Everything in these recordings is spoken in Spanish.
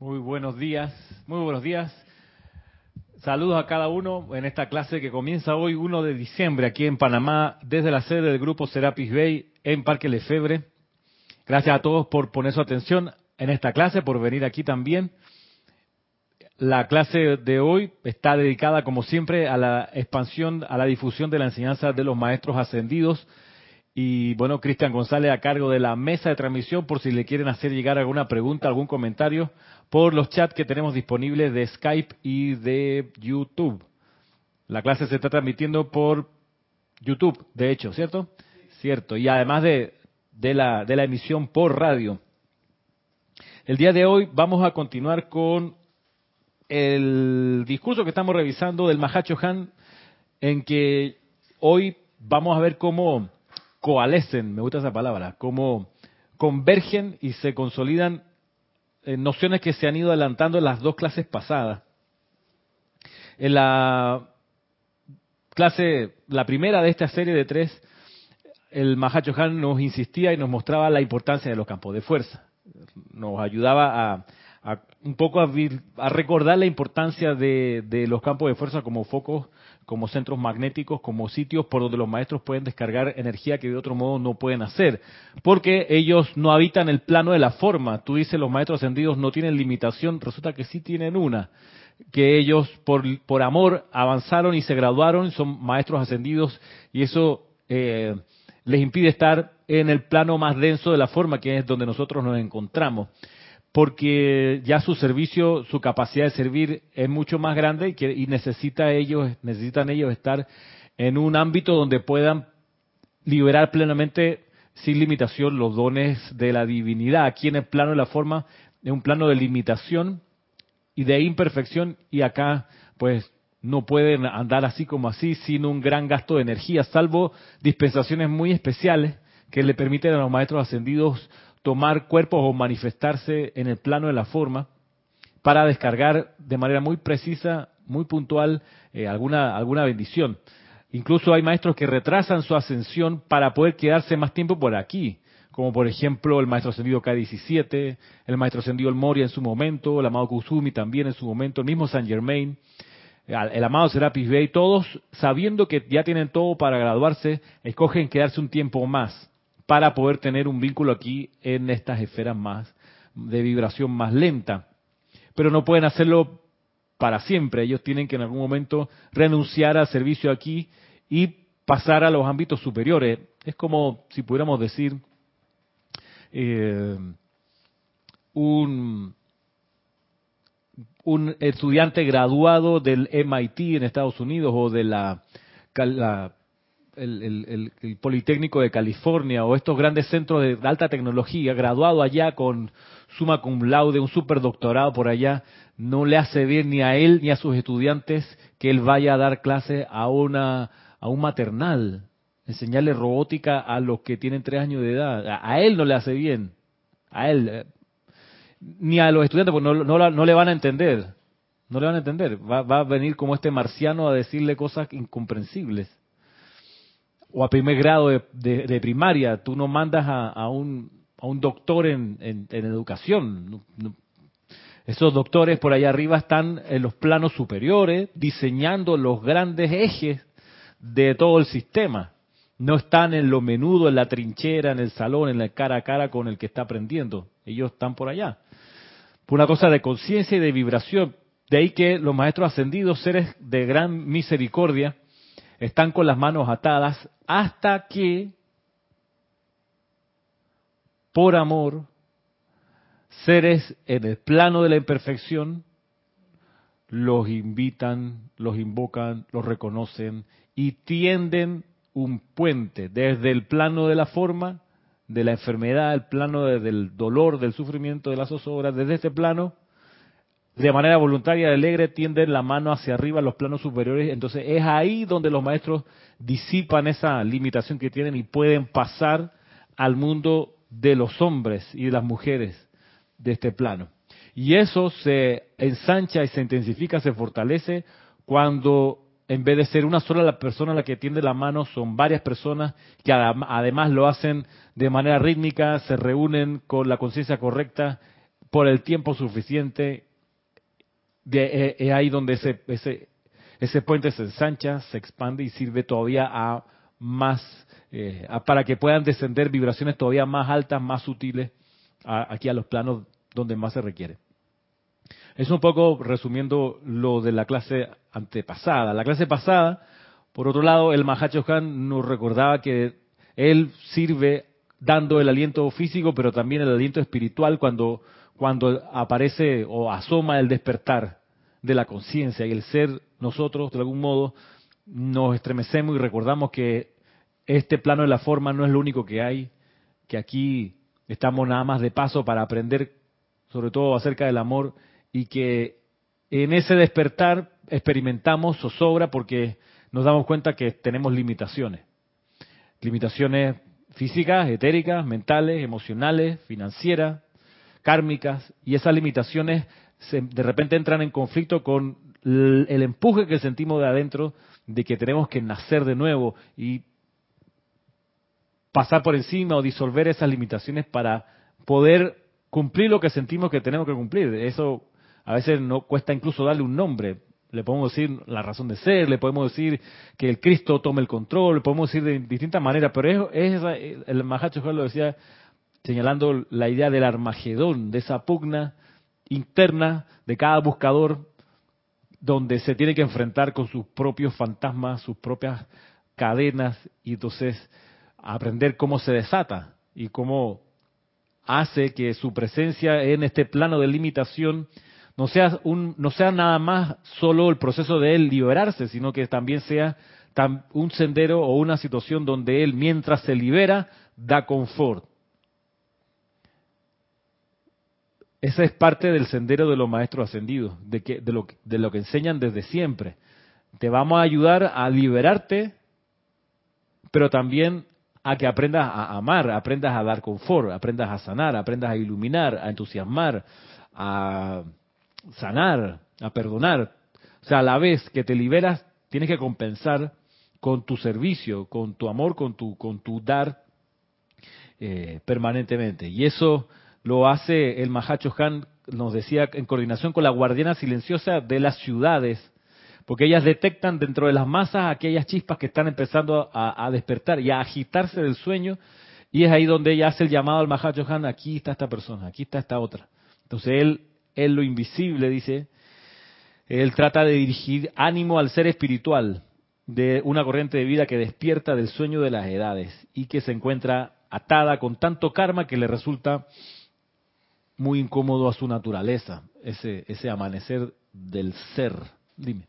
Muy buenos días, muy buenos días. Saludos a cada uno en esta clase que comienza hoy 1 de diciembre aquí en Panamá desde la sede del grupo Serapis Bay en Parque Lefebre. Gracias a todos por poner su atención en esta clase, por venir aquí también. La clase de hoy está dedicada, como siempre, a la expansión, a la difusión de la enseñanza de los maestros ascendidos y bueno, Cristian González a cargo de la mesa de transmisión por si le quieren hacer llegar alguna pregunta, algún comentario por los chats que tenemos disponibles de Skype y de YouTube. La clase se está transmitiendo por YouTube, de hecho, ¿cierto? Cierto. Y además de, de, la, de la emisión por radio. El día de hoy vamos a continuar con el discurso que estamos revisando del Mahacho Han, en que hoy vamos a ver cómo coalescen, me gusta esa palabra, cómo convergen y se consolidan en nociones que se han ido adelantando en las dos clases pasadas. En la clase, la primera de esta serie de tres, el Mahacho Han nos insistía y nos mostraba la importancia de los campos de fuerza. Nos ayudaba a, un poco a, recordar la importancia de, los campos de fuerza como focos como centros magnéticos, como sitios por donde los maestros pueden descargar energía que de otro modo no pueden hacer, porque ellos no habitan el plano de la forma. Tú dices los maestros ascendidos no tienen limitación, resulta que sí tienen una, que ellos por, por amor avanzaron y se graduaron, son maestros ascendidos y eso eh, les impide estar en el plano más denso de la forma, que es donde nosotros nos encontramos porque ya su servicio, su capacidad de servir es mucho más grande y, que, y necesita ellos, necesitan ellos estar en un ámbito donde puedan liberar plenamente sin limitación los dones de la divinidad. Aquí en el plano de la forma es un plano de limitación y de imperfección y acá pues no pueden andar así como así sin un gran gasto de energía, salvo dispensaciones muy especiales que le permiten a los maestros ascendidos tomar cuerpos o manifestarse en el plano de la forma para descargar de manera muy precisa, muy puntual, eh, alguna, alguna bendición. Incluso hay maestros que retrasan su ascensión para poder quedarse más tiempo por aquí, como por ejemplo el maestro ascendido K17, el maestro ascendido El Moria en su momento, el amado Kusumi también en su momento, el mismo Saint Germain, el amado Serapis Bey, todos sabiendo que ya tienen todo para graduarse, escogen quedarse un tiempo más para poder tener un vínculo aquí en estas esferas más de vibración más lenta. Pero no pueden hacerlo para siempre. Ellos tienen que en algún momento renunciar al servicio aquí y pasar a los ámbitos superiores. Es como si pudiéramos decir eh, un, un estudiante graduado del MIT en Estados Unidos o de la, la el, Politécnico de California o estos grandes centros de alta tecnología, graduado allá con suma cum laude, un superdoctorado por allá, no le hace bien ni a él ni a sus estudiantes que él vaya a dar clase a una a un maternal, enseñarle robótica a los que tienen tres años de edad. A, él no le hace bien, a él eh, ni a los estudiantes, porque no, no, no le van a entender. No le van a entender. Va, va a venir como este marciano a decirle cosas incomprensibles o a primer grado de, primaria, tú no mandas a, un, a un, doctor en, en, educación. Esos doctores por allá arriba están en los planos superiores, diseñando los grandes ejes de todo el sistema. No están en lo menudo, en la trinchera, en el salón, en la cara a cara con el que está aprendiendo. Ellos están por allá. Por una cosa de conciencia y de vibración. De ahí que los maestros ascendidos, seres de gran misericordia, están con las manos atadas hasta que, por amor, seres en el plano de la imperfección los invitan, los invocan, los reconocen y tienden un puente desde el plano de la forma, de la enfermedad, el plano del dolor, del sufrimiento, de las zozobra, desde este plano de manera voluntaria y alegre tienden la mano hacia arriba los planos superiores. Entonces es ahí donde los maestros disipan esa limitación que tienen y pueden pasar al mundo de los hombres y de las mujeres de este plano. Y eso se ensancha y se intensifica, se fortalece cuando en vez de ser una sola la persona la que tiende la mano, son varias personas que además lo hacen de manera rítmica, se reúnen con la conciencia correcta por el tiempo suficiente, de, es ahí donde ese, ese, ese puente se ensancha, se expande y sirve todavía a más, eh, para que puedan descender vibraciones todavía más altas, más sutiles, aquí a los planos donde más se requiere. Es un poco resumiendo lo de la clase antepasada. La clase pasada, por otro lado, el Mahacho Han nos recordaba que él sirve dando el aliento físico, pero también el aliento espiritual cuando, cuando aparece o asoma el despertar de la conciencia y el ser nosotros, de algún modo, nos estremecemos y recordamos que este plano de la forma no es lo único que hay, que aquí estamos nada más de paso para aprender sobre todo acerca del amor y que en ese despertar experimentamos zozobra porque nos damos cuenta que tenemos limitaciones. Limitaciones físicas, etéricas, mentales, emocionales, financieras, kármicas, y esas limitaciones de repente entran en conflicto con el empuje que sentimos de adentro de que tenemos que nacer de nuevo y pasar por encima o disolver esas limitaciones para poder cumplir lo que sentimos que tenemos que cumplir. Eso a veces no cuesta incluso darle un nombre. Le podemos decir la razón de ser, le podemos decir que el Cristo tome el control, le podemos decir de distintas maneras, pero es, es el Mahacho lo decía señalando la idea del Armagedón, de esa pugna interna de cada buscador donde se tiene que enfrentar con sus propios fantasmas, sus propias cadenas y entonces aprender cómo se desata y cómo hace que su presencia en este plano de limitación no sea, un, no sea nada más solo el proceso de él liberarse, sino que también sea un sendero o una situación donde él, mientras se libera, da confort. Esa es parte del sendero de los maestros ascendidos, de, que, de, lo, de lo que enseñan desde siempre. Te vamos a ayudar a liberarte, pero también a que aprendas a amar, aprendas a dar confort, aprendas a sanar, aprendas a iluminar, a entusiasmar, a sanar, a perdonar. O sea, a la vez que te liberas, tienes que compensar con tu servicio, con tu amor, con tu, con tu dar eh, permanentemente. Y eso lo hace el Mahacho Han, nos decía, en coordinación con la guardiana silenciosa de las ciudades, porque ellas detectan dentro de las masas aquellas chispas que están empezando a, despertar y a agitarse del sueño, y es ahí donde ella hace el llamado al Mahacho Han, aquí está esta persona, aquí está esta otra. Entonces él él lo invisible, dice, él trata de dirigir ánimo al ser espiritual de una corriente de vida que despierta del sueño de las edades y que se encuentra atada con tanto karma que le resulta muy incómodo a su naturaleza, ese, ese amanecer del ser. Dime.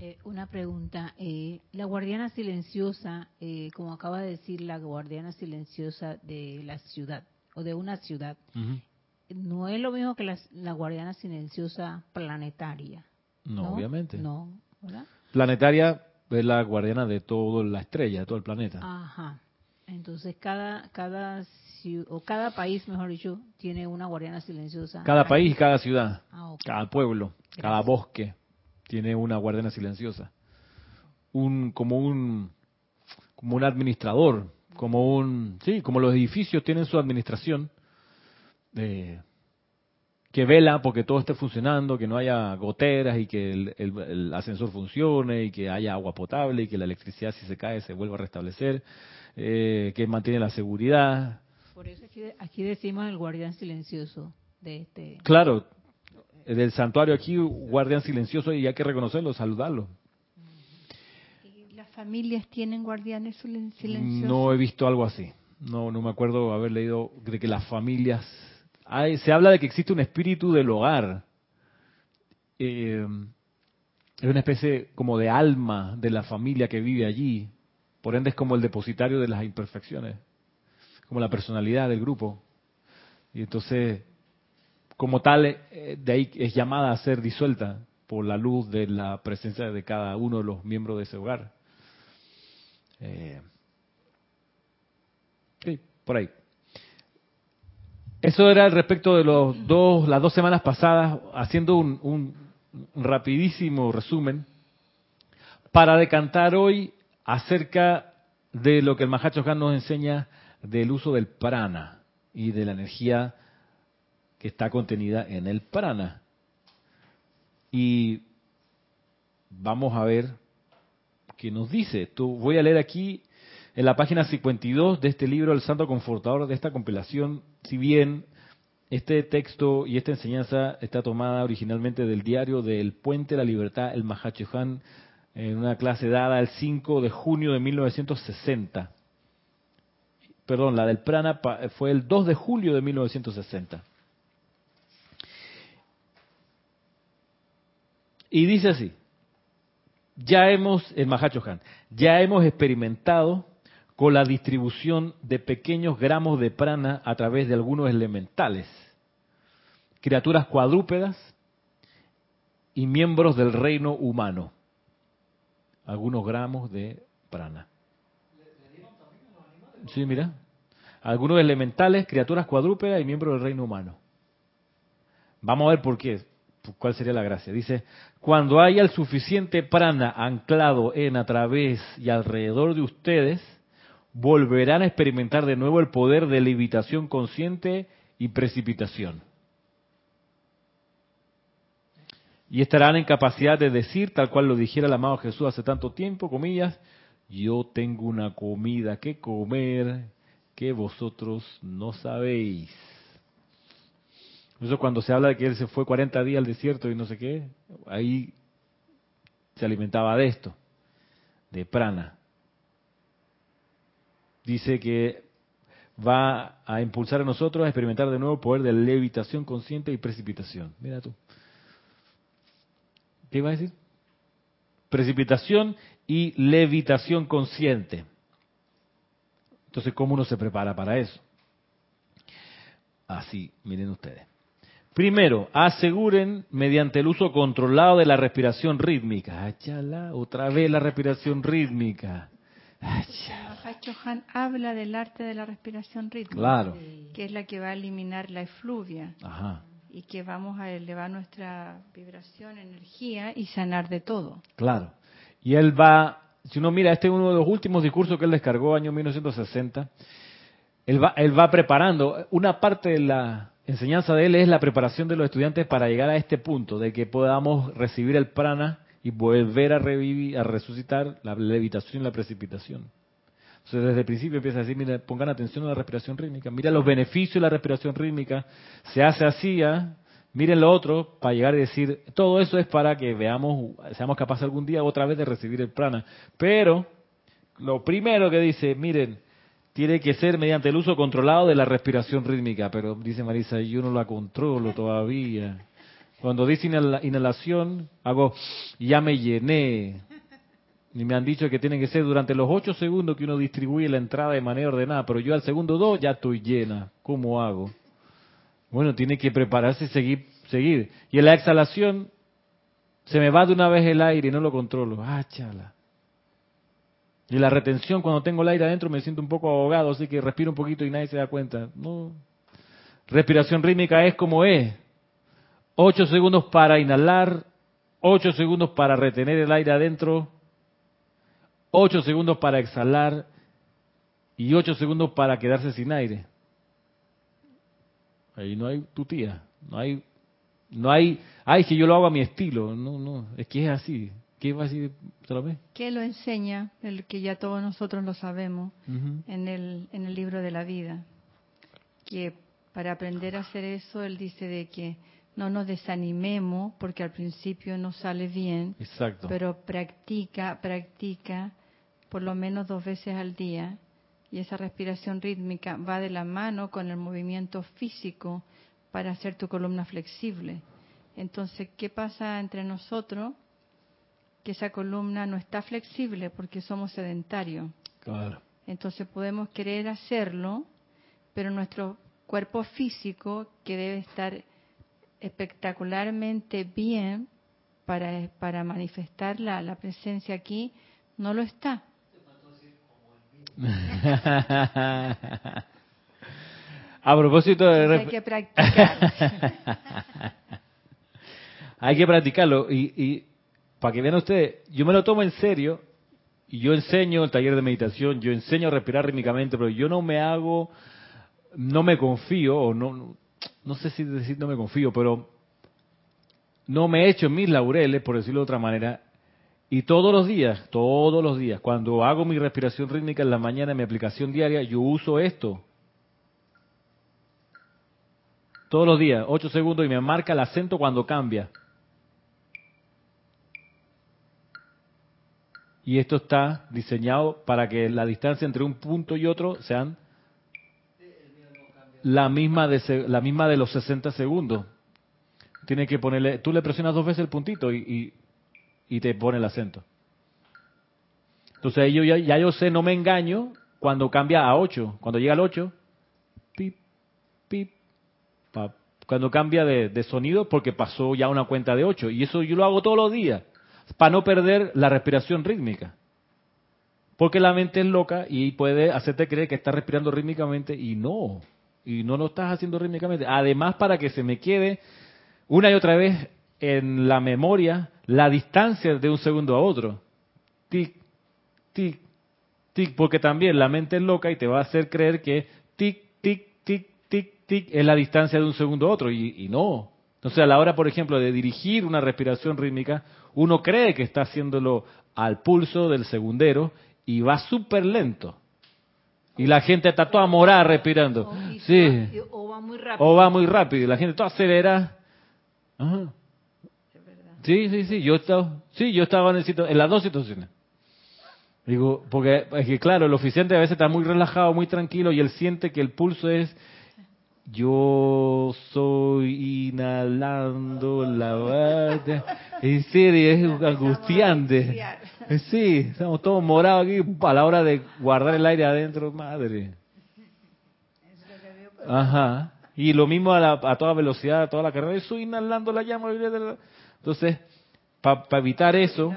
Eh, una pregunta. Eh, la guardiana silenciosa, eh, como acaba de decir la guardiana silenciosa de la ciudad o de una ciudad, no es lo mismo que la, guardiana silenciosa planetaria. No, obviamente. No, ¿verdad? Planetaria es la guardiana de toda la estrella, de todo el planeta. Ajá. Entonces cada cada o cada país, mejor dicho, tiene una guardiana silenciosa. Cada país, cada ciudad, ah, cada pueblo, cada bosque tiene una guardiana silenciosa. Un como un como un administrador, como un sí, como los edificios tienen su administración que vela porque todo esté funcionando, que no haya goteras y que el, ascensor funcione y que haya agua potable y que la electricidad si se cae se vuelva a restablecer, eh, que mantiene la seguridad. Por eso aquí, decimos el guardián silencioso de este. Claro, del santuario aquí guardián silencioso y hay que reconocerlo, saludarlo. ¿Las familias tienen guardianes silenciosos? No he visto algo así. No, no me acuerdo haber leído de que las familias se habla de que existe un espíritu del hogar. Eh, es una especie como de alma de la familia que vive allí. Por ende es como el depositario de las imperfecciones, como la personalidad del grupo. Y entonces, como tal, eh, de ahí es llamada a ser disuelta por la luz de la presencia de cada uno de los miembros de ese hogar. Eh, sí, por ahí. Eso era respecto de los dos, las dos semanas pasadas, haciendo un, rapidísimo resumen, para decantar hoy acerca de lo que el Mahacho nos enseña del uso del prana y de la energía que está contenida en el prana. Y vamos a ver qué nos dice. Voy a leer aquí en la página 52 de este libro, El Santo Confortador, de esta compilación, si bien este texto y esta enseñanza está tomada originalmente del diario del Puente de la Libertad, el Mahachohan, en una clase dada el 5 de junio de 1960. Perdón, la del Prana fue el 2 de julio de 1960. Y dice así, ya hemos, en Mahachohan, ya hemos experimentado con la distribución de pequeños gramos de prana a través de algunos elementales, criaturas cuadrúpedas y miembros del reino humano. Algunos gramos de prana. Sí, mira. Algunos elementales, criaturas cuadrúpedas y miembros del reino humano. Vamos a ver por qué. ¿Cuál sería la gracia? Dice, cuando haya el suficiente prana anclado en, a través y alrededor de ustedes, volverán a experimentar de nuevo el poder de levitación consciente y precipitación. Y estarán en capacidad de decir, tal cual lo dijera el amado Jesús hace tanto tiempo, comillas, yo tengo una comida que comer que vosotros no sabéis. Eso cuando se habla de que él se fue 40 días al desierto y no sé qué, ahí se alimentaba de esto, de prana dice que va a impulsar a nosotros a experimentar de nuevo el poder de levitación consciente y precipitación. Mira tú. ¿Qué iba a decir? Precipitación y levitación consciente. Entonces, ¿cómo uno se prepara para eso? Así, miren ustedes. Primero, aseguren mediante el uso controlado de la respiración rítmica. Achala, otra vez la respiración rítmica. Chohan habla del arte de la respiración rítmica, que es la que va a eliminar la efluvia y que vamos a elevar nuestra vibración, energía y sanar de todo. Claro. Y él va, si uno mira, este es uno de los últimos discursos que él descargó año 1960. Él va, él va preparando, una parte de la enseñanza de él es la preparación de los estudiantes para llegar a este punto, de que podamos recibir el prana y volver a revivir, a resucitar la levitación y la precipitación. Entonces, desde el principio empieza a decir, mira, pongan atención a la respiración rítmica, mira los beneficios de la respiración rítmica, se hace así, ¿ah? Miren lo otro, para llegar a decir, todo eso es para que veamos, seamos capaces algún día otra vez de recibir el prana. Pero, lo primero que dice, miren, tiene que ser mediante el uso controlado de la respiración rítmica, pero dice Marisa, yo no la controlo todavía. Cuando dice inhalación, hago, ya me llené. Y me han dicho que tiene que ser durante los ocho segundos que uno distribuye la entrada de manera ordenada, pero yo al segundo dos ya estoy llena. ¿Cómo hago? Bueno, tiene que prepararse y seguir, seguir. Y en la exhalación se me va de una vez el aire y no lo controlo. Ah, chala. Y la retención, cuando tengo el aire adentro, me siento un poco ahogado, así que respiro un poquito y nadie se da cuenta. No. Respiración rítmica es como es. Ocho segundos para inhalar, ocho segundos para retener el aire adentro, 8 segundos para exhalar y 8 segundos para quedarse sin aire. Ahí no hay tu tía, no hay, no hay, ay, que yo lo hago a mi estilo, no, no, es que es así. ¿Qué va a decir otra vez? Que lo enseña, el que ya todos nosotros lo sabemos, en, el, en el libro de la vida. Que para aprender a hacer eso, él dice de que no nos desanimemos porque al principio no sale bien, Exacto. pero practica, practica por lo menos dos veces al día y esa respiración rítmica va de la mano con el movimiento físico para hacer tu columna flexible. Entonces, ¿qué pasa entre nosotros? Que esa columna no está flexible porque somos sedentarios. Claro. Entonces podemos querer hacerlo, pero nuestro cuerpo físico, que debe estar espectacularmente bien para, para manifestar la, la presencia aquí, no lo está. A propósito de... Hay que practicar. Hay que practicarlo. Y, y para que vean ustedes, yo me lo tomo en serio y yo enseño el taller de meditación, yo enseño a respirar rítmicamente, pero yo no me hago, no me confío o no, no sé si decir no me confío, pero no me he hecho mis laureles, por decirlo de otra manera, y todos los días, todos los días, cuando hago mi respiración rítmica en la mañana en mi aplicación diaria, yo uso esto. Todos los días, 8 segundos y me marca el acento cuando cambia. Y esto está diseñado para que la distancia entre un punto y otro sean la misma de, la misma de los 60 segundos. Tiene que ponerle, tú le presionas dos veces el puntito y, te pone el acento. Entonces yo ya, yo sé, no me engaño cuando cambia a 8. Cuando llega al 8, pip, pip. Cuando cambia de, de, sonido porque pasó ya una cuenta de 8. Y eso yo lo hago todos los días para no perder la respiración rítmica. Porque la mente es loca y puede hacerte creer que estás respirando rítmicamente y no y no lo estás haciendo rítmicamente. Además, para que se me quede una y otra vez en la memoria la distancia de un segundo a otro. Tic, tic, tic, porque también la mente es loca y te va a hacer creer que tic, tic, tic, tic, tic es la distancia de un segundo a otro y, y no. Entonces, a la hora, por ejemplo, de dirigir una respiración rítmica, uno cree que está haciéndolo al pulso del segundero y va súper lento. Y la gente está toda morada respirando. O, Sí. O va muy rápido. O va muy rápido. y La gente toda acelera. Ajá. Sí, sí, sí. Yo estaba, sí, yo estaba en, el en las dos situaciones. Digo, porque es que claro, el oficiante a veces está muy relajado, muy tranquilo y él siente que el pulso es yo soy inhalando la bata. En serio, es angustiante. Sí, estamos todos morados aquí a la hora de guardar el aire adentro, madre. Ajá. Y lo mismo a, la- a toda velocidad, a toda la carrera. Estoy inhalando la llama. Entonces, para evitar eso,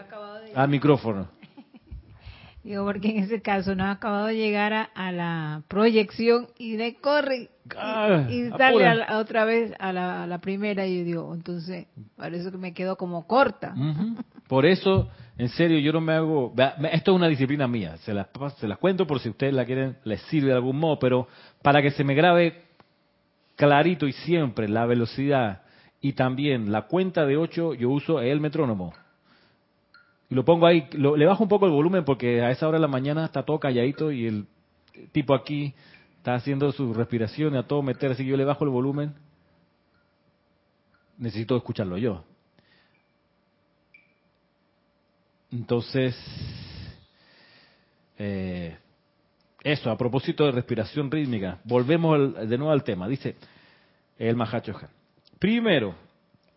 al micrófono. Digo, porque en ese caso no ha acabado de llegar a, a la proyección y le corre Ah, y sale a la- otra vez a la, a la primera y yo digo, entonces, para eso que me quedo como corta. Por eso, en serio, yo no me hago... Esto es una disciplina mía, se las, se las cuento por si ustedes la quieren, les sirve de algún modo, pero para que se me grabe clarito y siempre la velocidad y también la cuenta de 8, yo uso el metrónomo. Y lo pongo ahí, lo- le bajo un poco el volumen porque a esa hora de la mañana está todo calladito y el tipo aquí está haciendo su respiración y a todo meter, así que yo le bajo el volumen. Necesito escucharlo yo. Entonces, eh, eso, a propósito de respiración rítmica, volvemos al- de nuevo al tema. Dice el Mahachohan. Primero,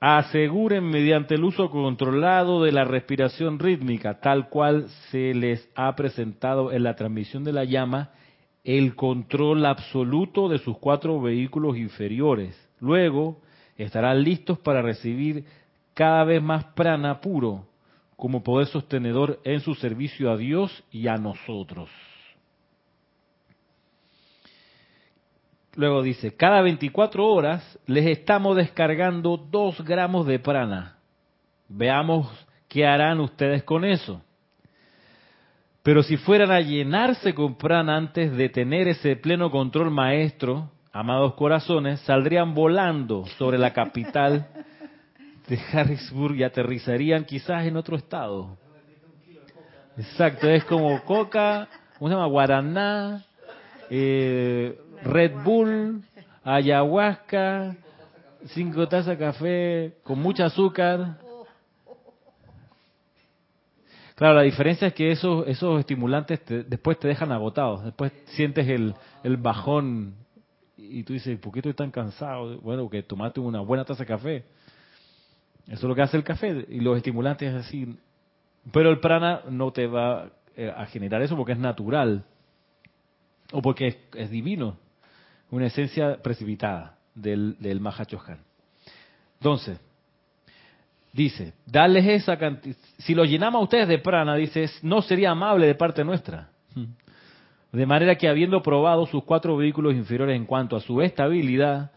aseguren mediante el uso controlado de la respiración rítmica, tal cual se les ha presentado en la transmisión de la llama, el control absoluto de sus cuatro vehículos inferiores. Luego, estarán listos para recibir cada vez más prana puro como poder sostenedor en su servicio a Dios y a nosotros. Luego dice, cada 24 horas les estamos descargando 2 gramos de prana. Veamos qué harán ustedes con eso. Pero si fueran a llenarse con prana antes de tener ese pleno control maestro, amados corazones, saldrían volando sobre la capital de Harrisburg y aterrizarían quizás en otro estado. Exacto, es como coca, ¿cómo se? Guaraná, eh, Red Bull, ayahuasca, cinco tazas de café con mucho azúcar. Claro, la diferencia es que esos, esos estimulantes te- después te dejan agotados, después sientes el, el bajón y tú dices, ¿por qué estoy tan cansado? Bueno, que tomaste una buena taza de café. Eso es lo que hace el café y los estimulantes es así. Pero el prana no te va eh, a generar eso porque es natural o porque es, divino, una esencia precipitada del, del. Entonces, dice, darles esa cantidad, si lo llenamos a ustedes de prana, dice, no sería amable de parte nuestra. De manera que habiendo probado sus cuatro vehículos inferiores en cuanto a su estabilidad,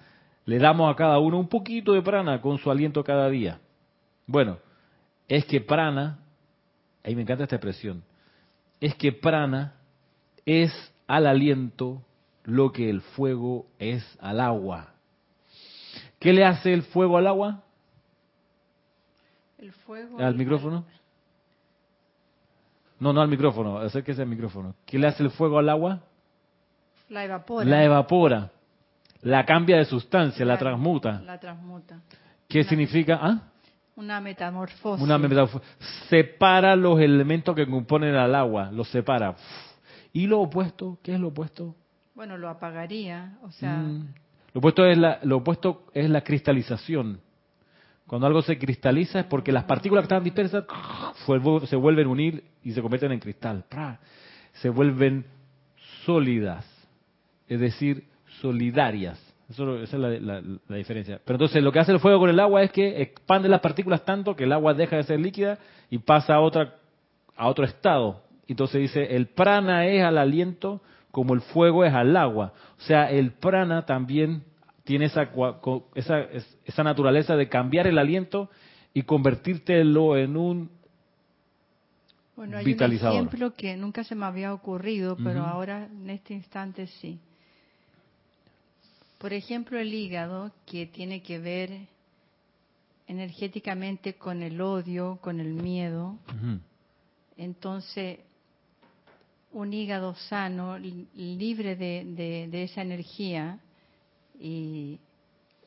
le damos a cada uno un poquito de prana con su aliento cada día. Bueno, es que prana, ahí me encanta esta expresión, es que prana es al aliento lo que el fuego es al agua. ¿Qué le hace el fuego al agua? El fuego. ¿Al micrófono? No, no al micrófono, acérquese al micrófono. ¿Qué le hace el fuego al agua? La evapora. La evapora. La cambia de sustancia, la, La- transmuta. La transmuta. ¿Qué Una- significa? ¿Ah? Una metamorfosis. Una metáfora. Separa los elementos que componen al agua, los separa. ¿Y lo opuesto? ¿Qué es lo opuesto? Bueno, lo apagaría. O sea, Mm. Lo opuesto es la, lo opuesto es la cristalización. Cuando algo se cristaliza es porque las partículas que estaban dispersas se vuelven a unir y se convierten en cristal. Se vuelven sólidas, es decir, solidarias. Eso, esa es la, la- la diferencia. Pero entonces lo que hace el fuego con el agua es que expande las partículas tanto que el agua deja de ser líquida y pasa a otra a otro estado. Entonces dice, el prana es al aliento como el fuego es al agua. O sea, el prana también tiene esa, esa, es- esa naturaleza de cambiar el aliento y convertírtelo en un... bueno, hay un ejemplo que nunca se me había ocurrido, pero ahora en este instante sí. Por ejemplo, el hígado, que tiene que ver energéticamente con el odio, con el miedo. Entonces, un hígado sano, li- libre de, de- de esa energía, y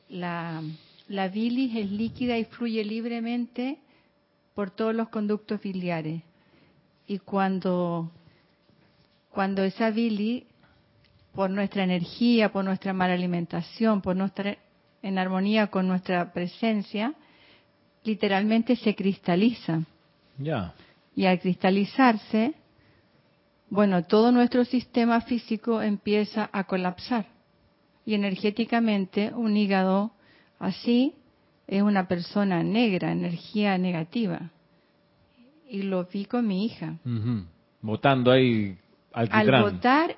la, la bilis es líquida y fluye libremente por todos los conductos biliares. Y cuando, cuando esa bilis, por nuestra energía, por nuestra mala alimentación, por no estar en armonía con nuestra presencia, literalmente se cristaliza. Ya. Y al cristalizarse, bueno, todo nuestro sistema físico empieza a colapsar. Y energéticamente un hígado así es una persona negra, energía negativa. Y lo vi con mi hija. Ujú. Botando ahí Al alquitrán. votar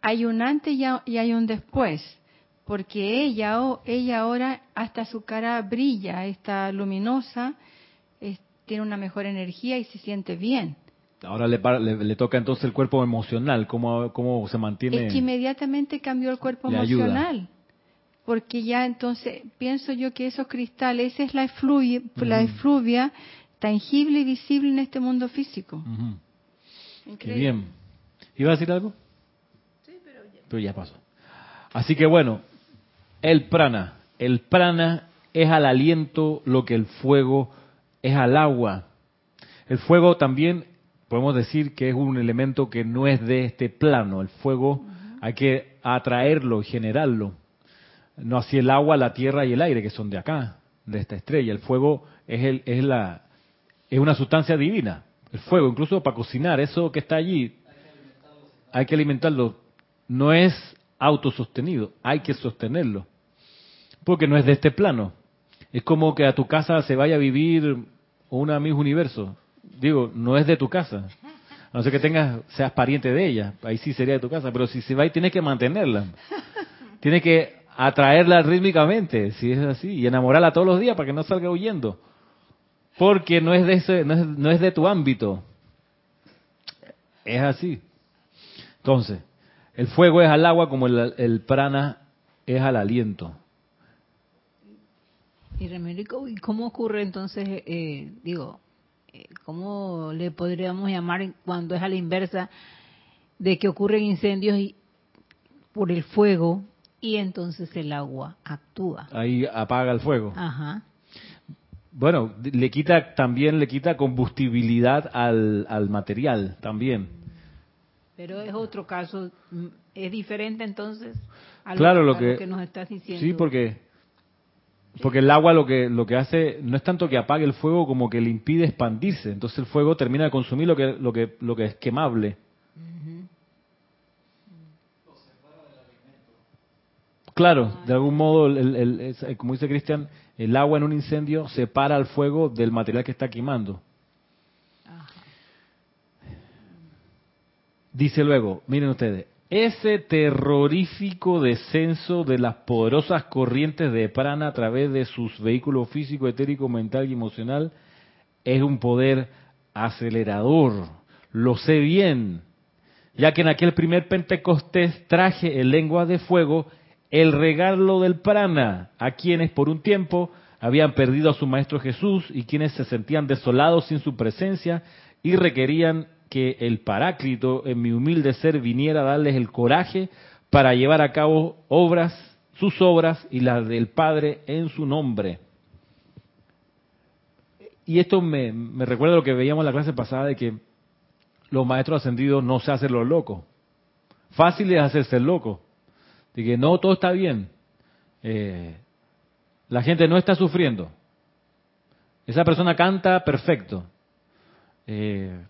hay un antes y hay un después, porque ella, ella ahora hasta su cara brilla, está luminosa, es- tiene una mejor energía y se siente bien. Ahora le, para- le, le toca entonces el cuerpo emocional, cómo, cómo se mantiene... Es que inmediatamente cambió el cuerpo ayuda. emocional. Porque ya entonces pienso yo que esos cristales, esa es la efluvia, la Ujú. efluvia tangible y visible en este mundo físico. Qué Increíble. bien. ¿Iba a decir algo? pero ya. pasó. Así que bueno, el prana. El prana es al aliento lo que el fuego es al agua. El fuego también podemos decir que es un elemento que no es de este plano. El fuego hay que atraerlo y generarlo. No así el agua, la tierra y el aire que son de acá, de esta estrella. El fuego es, el, es, la, es una sustancia divina. El fuego, incluso para cocinar, eso que está allí, hay que alimentarlo. No es autosostenido, hay que sostenerlo. Porque no es de este plano. Es como que a tu casa se vaya a vivir una mismo universo. Digo, no es de tu casa. A no ser que tengas, seas pariente de ella, ahí sí sería de tu casa. Pero si se va, tienes que mantenerla. Tienes que atraerla rítmicamente, si es así, y enamorarla todos los días para que no salga huyendo. Porque no es de ese, no es, no es de tu ámbito. Es así. Entonces, el fuego es al agua como el, el prana es al aliento. Y Remérico, ¿y cómo ocurre entonces, eh, digo, cómo le podríamos llamar cuando es a la inversa de que ocurren incendios y, por el fuego y entonces el agua actúa? Ahí apaga el fuego. Ajá. Bueno, le quita también le quita combustibilidad al, al material también. Pero es otro caso, mm, es diferente entonces a lo, Claro, lo a que- nos estás diciendo. Sí, porque porque el agua lo que lo que hace no es tanto que apague el fuego como que le impide expandirse. Entonces el fuego termina de consumir lo que lo que lo que es quemable. Claro, de algún modo, el- el- eh, como dice Cristian, el agua en un incendio separa el fuego del material que está quemando. Dice luego, miren ustedes, ese terrorífico descenso de las poderosas corrientes de prana a través de sus vehículos físico, etérico, mental y emocional es un poder acelerador. Lo sé bien, ya que en aquel primer Pentecostés traje en lengua de fuego el regalo del prana a quienes por un tiempo habían perdido a su Maestro Jesús y quienes se sentían desolados sin su presencia y requerían que el Paráclito en mi humilde ser viniera a darles el coraje para llevar a cabo obras, sus obras y las del Padre en su nombre. Y esto me, me recuerda lo que veíamos en la clase pasada de que los maestros ascendidos no se hacen los locos. Fácil es hacerse el loco. De que no, todo está bien. Eh, la gente no está sufriendo. Esa persona canta perfecto. Eh,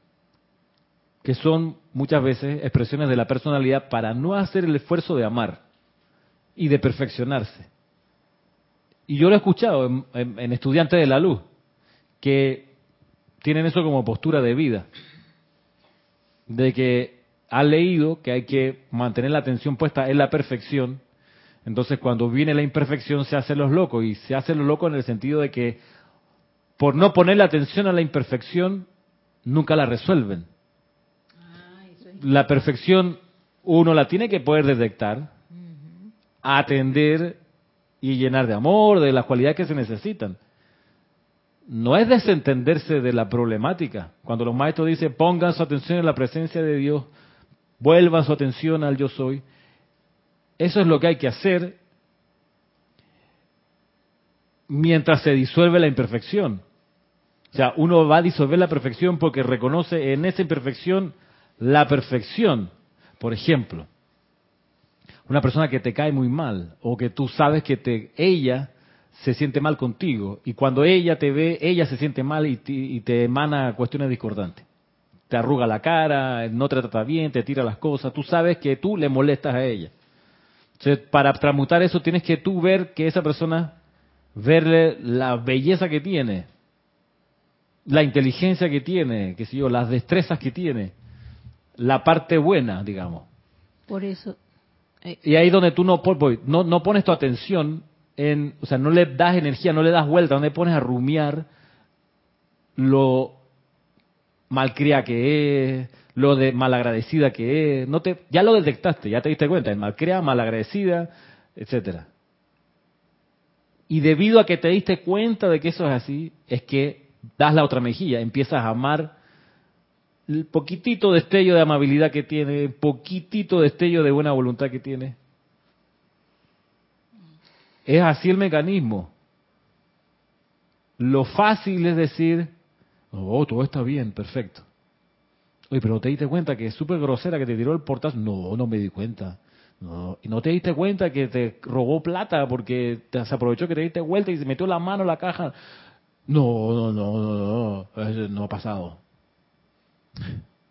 que son muchas veces expresiones de la personalidad para no hacer el esfuerzo de amar y de perfeccionarse. Y yo lo he escuchado en, estudiantes de la luz, que tienen eso como postura de vida, de que ha leído que hay que mantener la atención puesta en la perfección, entonces cuando viene la imperfección se hacen los locos, y se hacen los locos en el sentido de que por no poner la atención a la imperfección, nunca la resuelven. La perfección uno la tiene que poder detectar, atender y llenar de amor, de las cualidades que se necesitan. No es desentenderse de la problemática. Cuando los maestros dicen pongan su atención en la presencia de Dios, vuelvan su atención al yo soy, eso es lo que hay que hacer mientras se disuelve la imperfección. O sea, uno va a disolver la perfección porque reconoce en esa imperfección la perfección. Por ejemplo, una persona que te cae muy mal o que tú sabes que te, ella se siente mal contigo y cuando ella te ve, ella se siente mal y te, emana cuestiones discordantes. Te arruga la cara, no te trata bien, te tira las cosas, tú sabes que tú le molestas a ella. Entonces, para transmutar eso tienes que tú ver que esa persona, verle la belleza que tiene, la inteligencia que tiene, qué sé yo, las destrezas que tiene, la parte buena, digamos. Por eso. Eh, y ahí donde tú no, no, no pones tu atención en, o sea, no le das energía, no le das vuelta, donde pones a rumiar lo malcria que es, lo de malagradecida que es, no te, ya lo detectaste, ya te diste cuenta, es malcria, malagradecida, etcétera. Y debido a que te diste cuenta de que eso es así, es que das la otra mejilla, empiezas a amar el poquitito destello de amabilidad que tiene, el poquitito destello de buena voluntad que tiene. Es así el mecanismo. Lo fácil es decir, oh, todo está bien, perfecto. Oye, pero te diste cuenta que es súper grosera que te tiró el portazo. No, no me di cuenta. No, y no te diste cuenta que te robó plata porque te, se aprovechó que te diste vuelta y se metió la mano en la caja. No, no, no, no, no, no ha pasado.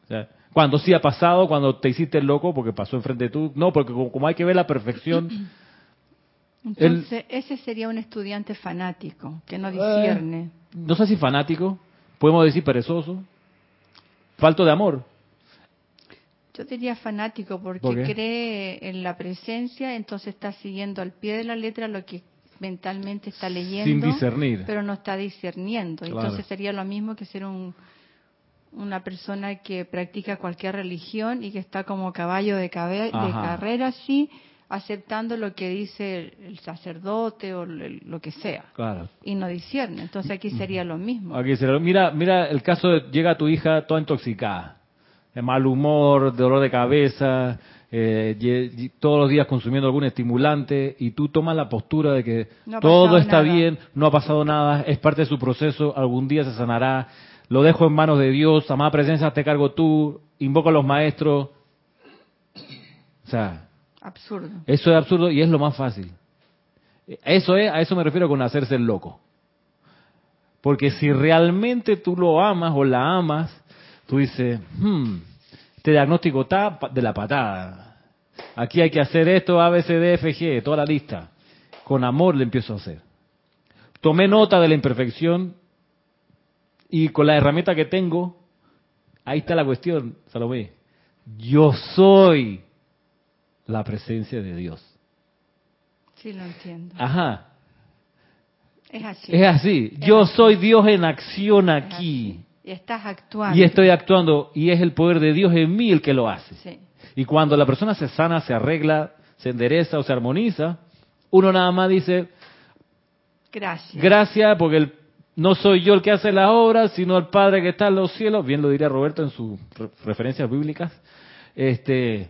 O sea, cuando sí ha pasado, cuando te hiciste loco porque pasó enfrente de tú, no, porque como, hay que ver la perfección. Entonces, ese sería un estudiante fanático, que no discierne. Eh, no sé si fanático, podemos decir perezoso, falto de amor. Yo diría fanático porque cree en la presencia, entonces está siguiendo al pie de la letra lo que mentalmente está leyendo, sin discernir, pero no está discerniendo. Entonces sería lo mismo que ser un, una persona que practica cualquier religión y que está como caballo de, de carrera así, aceptando lo que dice el sacerdote o lo que sea. Claro. Y no discierne. Entonces aquí sería lo mismo. Aquí sería, mira, mira el caso de llega tu hija toda intoxicada, de mal humor, dolor de cabeza, eh, todos los días consumiendo algún estimulante y tú tomas la postura de que todo está bien, no ha pasado nada, es parte de su proceso, algún día se sanará, lo dejo en manos de Dios, amada presencia, te cargo tú, invoco a los maestros. O sea, absurdo. Eso es absurdo y es lo más fácil. Eso es, a eso me refiero con hacerse el loco. Porque si realmente tú lo amas o la amas, tú dices, hmm, este diagnóstico está de la patada. Aquí hay que hacer esto, A, B, C, D, F, G, toda la lista. Con amor le empiezo a hacer. Tomé nota de la imperfección y con la herramienta que tengo, ahí está la cuestión, Salomé. Yo soy la presencia de Dios. Sí, lo entiendo. Ajá. Es así. Es así. Yo soy Dios en acción aquí. Y estás actuando. Y estoy actuando y es el poder de Dios en mí el que lo hace. Y cuando la persona se sana, se arregla, se endereza o se armoniza, uno nada más dice, Gracias. gracias porque el- no soy yo el que hace las obras, sino el Padre que está en los cielos, bien lo diría Roberto en sus re- referencias bíblicas, este,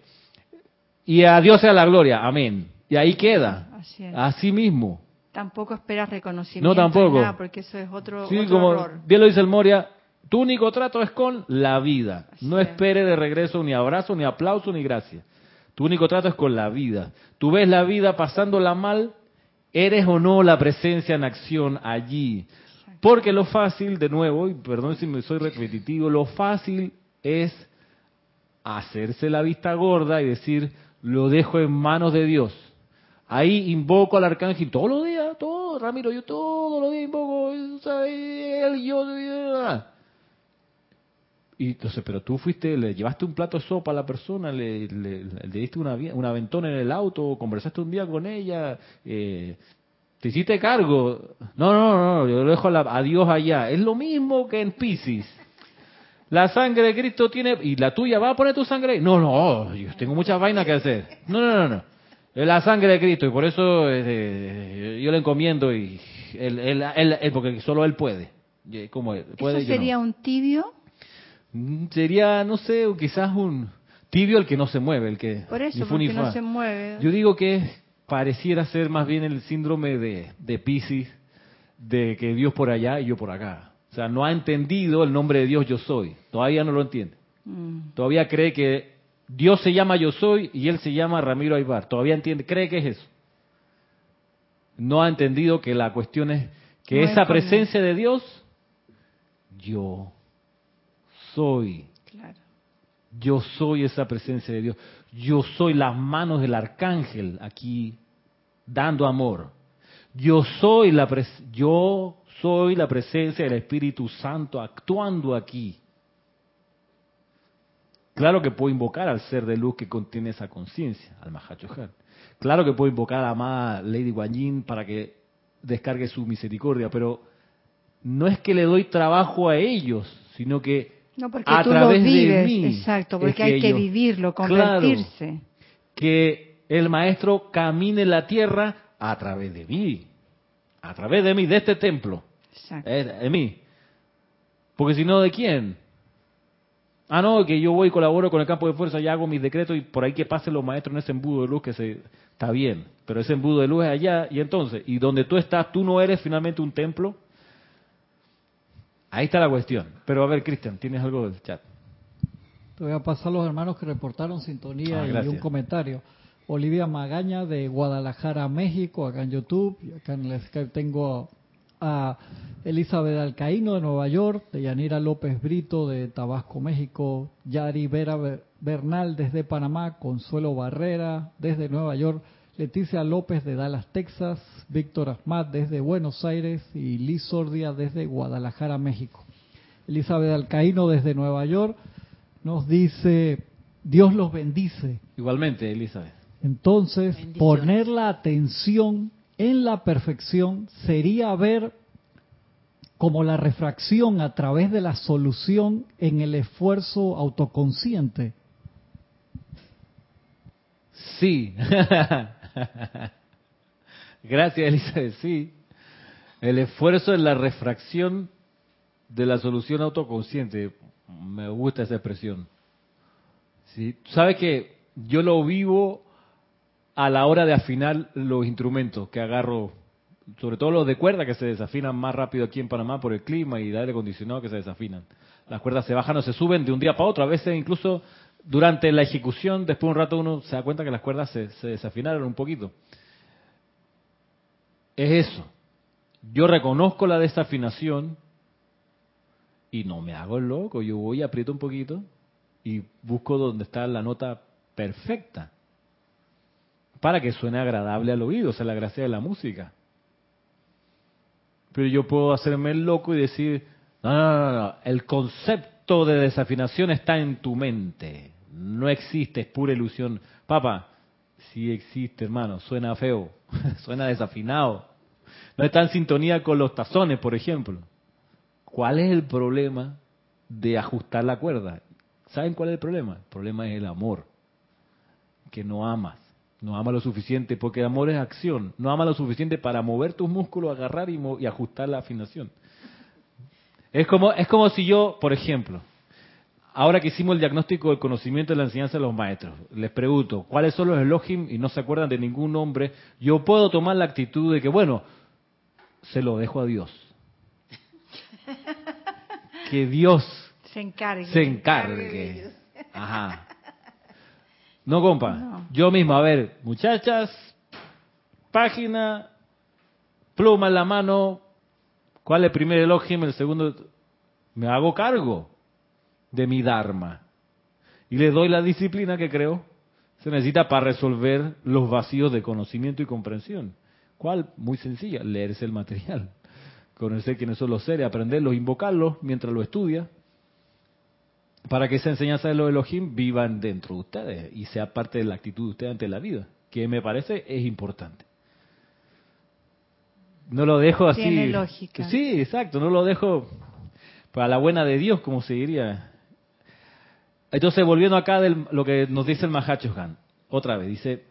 y a Dios sea la gloria, amén. Y ahí queda, Así es. así mismo. Tampoco esperas reconocimiento. No, tampoco. nada, porque eso es otro, Sí, otro como error. bien lo dice el Moria, tu único trato es con la vida. Así No es. espere de regreso ni abrazo, ni aplauso, ni gracia. Tu único trato es con la vida. Tú ves la vida pasándola mal, eres o no la presencia en acción allí. Porque lo fácil, de nuevo, y perdón si me soy repetitivo, lo fácil es hacerse la vista gorda y decir, lo dejo en manos de Dios. Ahí invoco al arcángel todos los días, todo, Ramiro, yo todos los días invoco, él, yo, yo. Y entonces, pero tú fuiste, le llevaste un plato de sopa a la persona, le, le- le diste una, vi- un aventón en el auto, conversaste un día con ella, eh, te hiciste cargo. No, no, no, yo lo dejo a, la- a Dios allá. Es lo mismo que en Pisces. La sangre de Cristo tiene, y la tuya, ¿va a poner tu sangre ahí? No, no, yo tengo muchas vainas que hacer. No, no, no, no. Es la sangre de Cristo, y por eso eh, yo le encomiendo, y él, él, él- él- porque solo él puede. Como puede, ¿Eso no. sería un tibio? Mm, Sería, no sé, quizás un tibio el que no se mueve, el que Por ni eso, ni porque no fa. se mueve. Yo digo que es- pareciera ser más bien el síndrome de, de Pisces, de que Dios por allá y yo por acá. O sea, no ha entendido el nombre de Dios yo soy. Todavía no lo entiende. Mm, Todavía cree que Dios se llama yo soy y él se llama Ramiro Aybar. Todavía entiende, cree que es eso. No ha entendido que la cuestión es que No esa presencia de Dios, yo soy. claro. Yo soy esa presencia de Dios. Yo soy las manos del arcángel aquí dando amor. Yo soy la pres- yo soy la presencia del Espíritu Santo actuando aquí. Claro que puedo invocar al ser de luz que contiene esa conciencia, al Mahachohan. Claro que puedo invocar a la amada Lady Guan Yin para que descargue su misericordia, pero no es que le doy trabajo a ellos, sino que No, porque a tú lo través de vives, mí exacto, es porque hay que ellos- vivirlo, Claro, convertirse. que el maestro camine la tierra a través de mí, a través de mí, de este templo, Exacto. eh, de mí. Porque si no, ¿de quién? Ah, no, que yo voy y colaboro con el campo de fuerza y hago mis decretos y por ahí que pasen los maestros en ese embudo de luz que se está bien, pero ese embudo de luz es allá y entonces, y donde tú estás, tú no eres finalmente un templo. Ahí está la cuestión. Pero a ver, Cristian, ¿tienes algo del chat? Te voy a pasar los hermanos que reportaron sintonía Ah, y un comentario. Olivia Magaña de Guadalajara, México, acá en YouTube. Y acá en el Skype tengo a Elizabeth Alcaíno de Nueva York, de Yanira López Brito de Tabasco, México, Yari Vera Ber- Bernal desde Panamá, Consuelo Barrera desde Nueva York, Leticia López de Dallas, Texas, Víctor Asmat desde Buenos Aires y Liz Sordia desde Guadalajara, México. Elizabeth Alcaíno desde Nueva York nos dice, Dios los bendice. Igualmente, Elizabeth. Entonces, poner la atención en la perfección sería ver como la refracción a través de la solución en el esfuerzo autoconsciente. Sí. Gracias, Elizabeth. Sí. El esfuerzo en la refracción de la solución autoconsciente. Me gusta esa expresión. Sí. Sabes que yo lo vivo a la hora de afinar los instrumentos que agarro, sobre todo los de cuerda que se desafinan más rápido aquí en Panamá por el clima y el aire acondicionado que se desafinan. Las cuerdas se bajan o se suben de un día para otro. A veces incluso durante la ejecución, después de un rato uno se da cuenta que las cuerdas se, desafinaron un poquito. Es eso. Yo reconozco la desafinación y no me hago el loco. Yo voy, aprieto un poquito y busco donde está la nota perfecta para que suene agradable al oído, o sea, la gracia de la música. Pero yo puedo hacerme el loco y decir, no, no, no, no, el concepto de desafinación está en tu mente, no existe, es pura ilusión. Papá, sí existe, hermano, suena feo, suena desafinado, no está en sintonía con los tazones, por ejemplo. ¿Cuál es el problema de ajustar la cuerda? ¿Saben cuál es el problema? El problema es el amor, que no amas. No ama lo suficiente, porque el amor es acción. No ama lo suficiente para mover tus músculos, agarrar y ajustar la afinación. Es como, es como si yo, por ejemplo, ahora que hicimos el diagnóstico del conocimiento de la enseñanza de los maestros, les pregunto, ¿cuáles son los Elohim? Y no se acuerdan de ningún nombre. Yo puedo tomar la actitud de que, bueno, se lo dejo a Dios. Que Dios se encargue. Se encargue. Ajá. No, compa. Yo mismo, a ver, muchachas, página, pluma en la mano. ¿Cuál es el primer elogio? El segundo, me hago cargo de mi Dharma. Y le doy la disciplina que creo se necesita para resolver los vacíos de conocimiento y comprensión. ¿Cuál? Muy sencilla, leerse el material. Conocer quiénes son los seres, aprenderlos, invocarlos mientras lo estudia, para que esa enseñanza de los Elohim vivan dentro de ustedes y sea parte de la actitud de ustedes ante la vida, que me parece es importante. No lo dejo así. Tiene lógica. Sí, exacto, no lo dejo para la buena de Dios, como se diría. Entonces, volviendo acá de lo que nos dice el Mahachohan, otra vez, dice,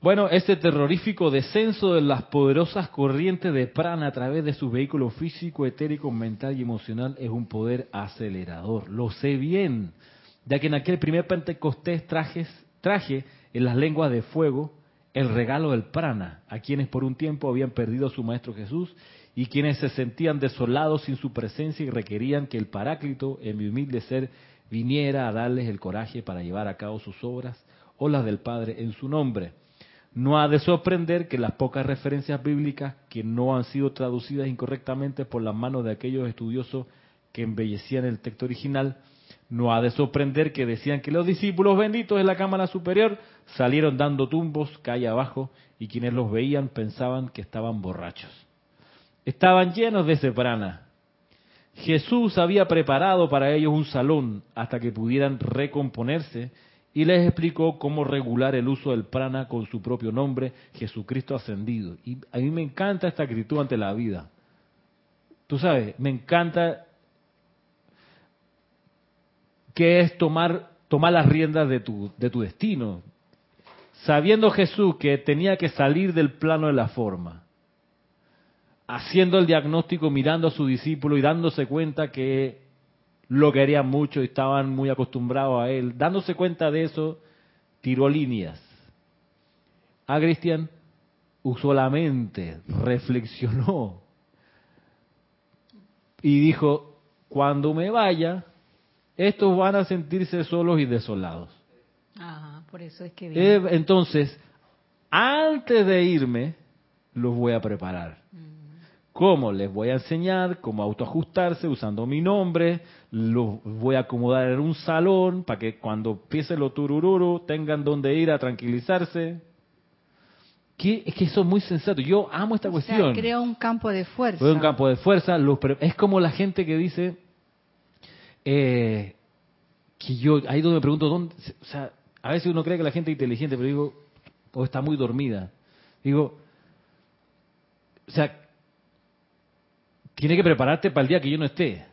bueno, este terrorífico descenso de las poderosas corrientes de prana a través de su vehículo físico, etérico, mental y emocional es un poder acelerador. Lo sé bien, ya que en aquel primer Pentecostés traje, traje en las lenguas de fuego el regalo del prana a quienes por un tiempo habían perdido a su Maestro Jesús y quienes se sentían desolados sin su presencia y requerían que el Paráclito, en mi humilde ser, viniera a darles el coraje para llevar a cabo sus obras o las del Padre en su nombre. No ha de sorprender que las pocas referencias bíblicas que no han sido traducidas incorrectamente por las manos de aquellos estudiosos que embellecían el texto original, no ha de sorprender que decían que los discípulos benditos de la cámara superior salieron dando tumbos calle abajo y quienes los veían pensaban que estaban borrachos. Estaban llenos de seprana. Jesús había preparado para ellos un salón hasta que pudieran recomponerse y les explicó cómo regular el uso del prana con su propio nombre, Jesucristo ascendido. Y a mí me encanta esta actitud ante la vida. Tú sabes, me encanta que es tomar, tomar las riendas de tu, de tu destino. Sabiendo Jesús que tenía que salir del plano de la forma, haciendo el diagnóstico, mirando a su discípulo y dándose cuenta que lo querían mucho y estaban muy acostumbrados a él. Dándose cuenta de eso, tiró líneas. A ah, Cristian usó la mente, reflexionó y dijo, cuando me vaya, estos van a sentirse solos y desolados. Ah, por eso es que... Eh, entonces, antes de irme, los voy a preparar. Mm. ¿Cómo? Les voy a enseñar cómo autoajustarse usando mi nombre, los voy a acomodar en un salón para que cuando empiece lo turururu tengan donde ir a tranquilizarse. Que, es que eso es muy sensato. Yo amo esta cuestión. Sea, crea un campo de fuerza. un campo de fuerza. es como la gente que dice eh, que yo, ahí donde me pregunto, ¿dónde? O sea, a veces uno cree que la gente es inteligente, pero digo, o está muy dormida. Digo, o sea, tiene que prepararte para el día que yo no esté.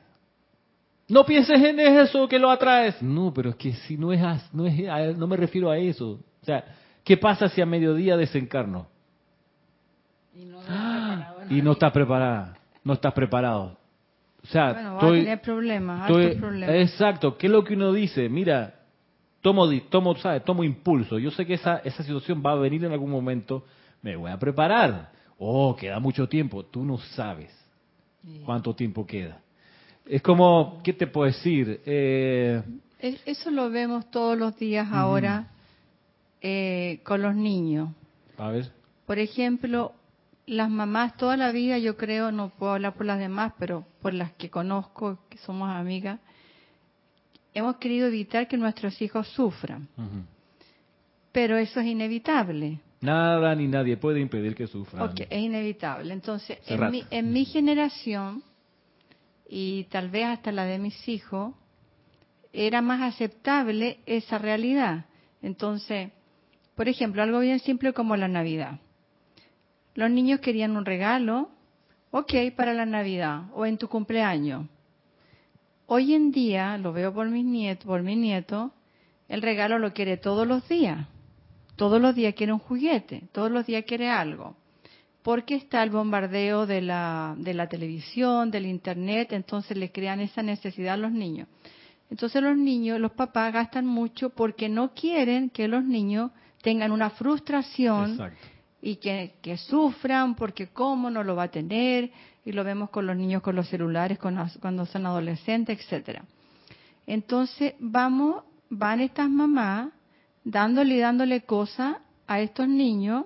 No pienses en eso que lo atraes. No, pero es que si no es, no es, no me refiero a eso. O sea, ¿qué pasa si a mediodía desencarno? Y no, ah, y no estás preparada, no estás preparado. O sea, bueno, a tener problemas, problemas. Exacto. ¿Qué es lo que uno dice? Mira, tomo, tomo, ¿sabes? tomo impulso. Yo sé que esa, esa situación va a venir en algún momento. Me voy a preparar. Oh, queda mucho tiempo. Tú no sabes cuánto tiempo queda. Es como, ¿qué te puedo decir? Eh, eso lo vemos todos los días ahora eh, con los niños. A ver. Por ejemplo, las mamás toda la vida, yo creo, no puedo hablar por las demás, pero por las que conozco, que somos amigas, hemos querido evitar que nuestros hijos sufran. Pero eso es inevitable. Nada ni nadie puede impedir que sufran. Ok, es inevitable. Entonces, en mi, en mi generación, y tal vez hasta la de mis hijos, era más aceptable esa realidad. Entonces, por ejemplo, algo bien simple como la Navidad. Los niños querían un regalo, ok, para la Navidad o en tu cumpleaños. Hoy en día, lo veo por mis nietos, por mi nieto, el regalo lo quiere todos los días. Todos los días quiere un juguete, todos los días quiere algo. Porque está el bombardeo de la, de la televisión, del internet, entonces le crean esa necesidad a los niños. Entonces los niños, los papás gastan mucho porque no quieren que los niños tengan una frustración y que, sufran porque cómo no lo va a tener y lo vemos con los niños con los celulares cuando son adolescentes, etcétera. Entonces vamos, van estas mamás dándole y dándole cosas a estos niños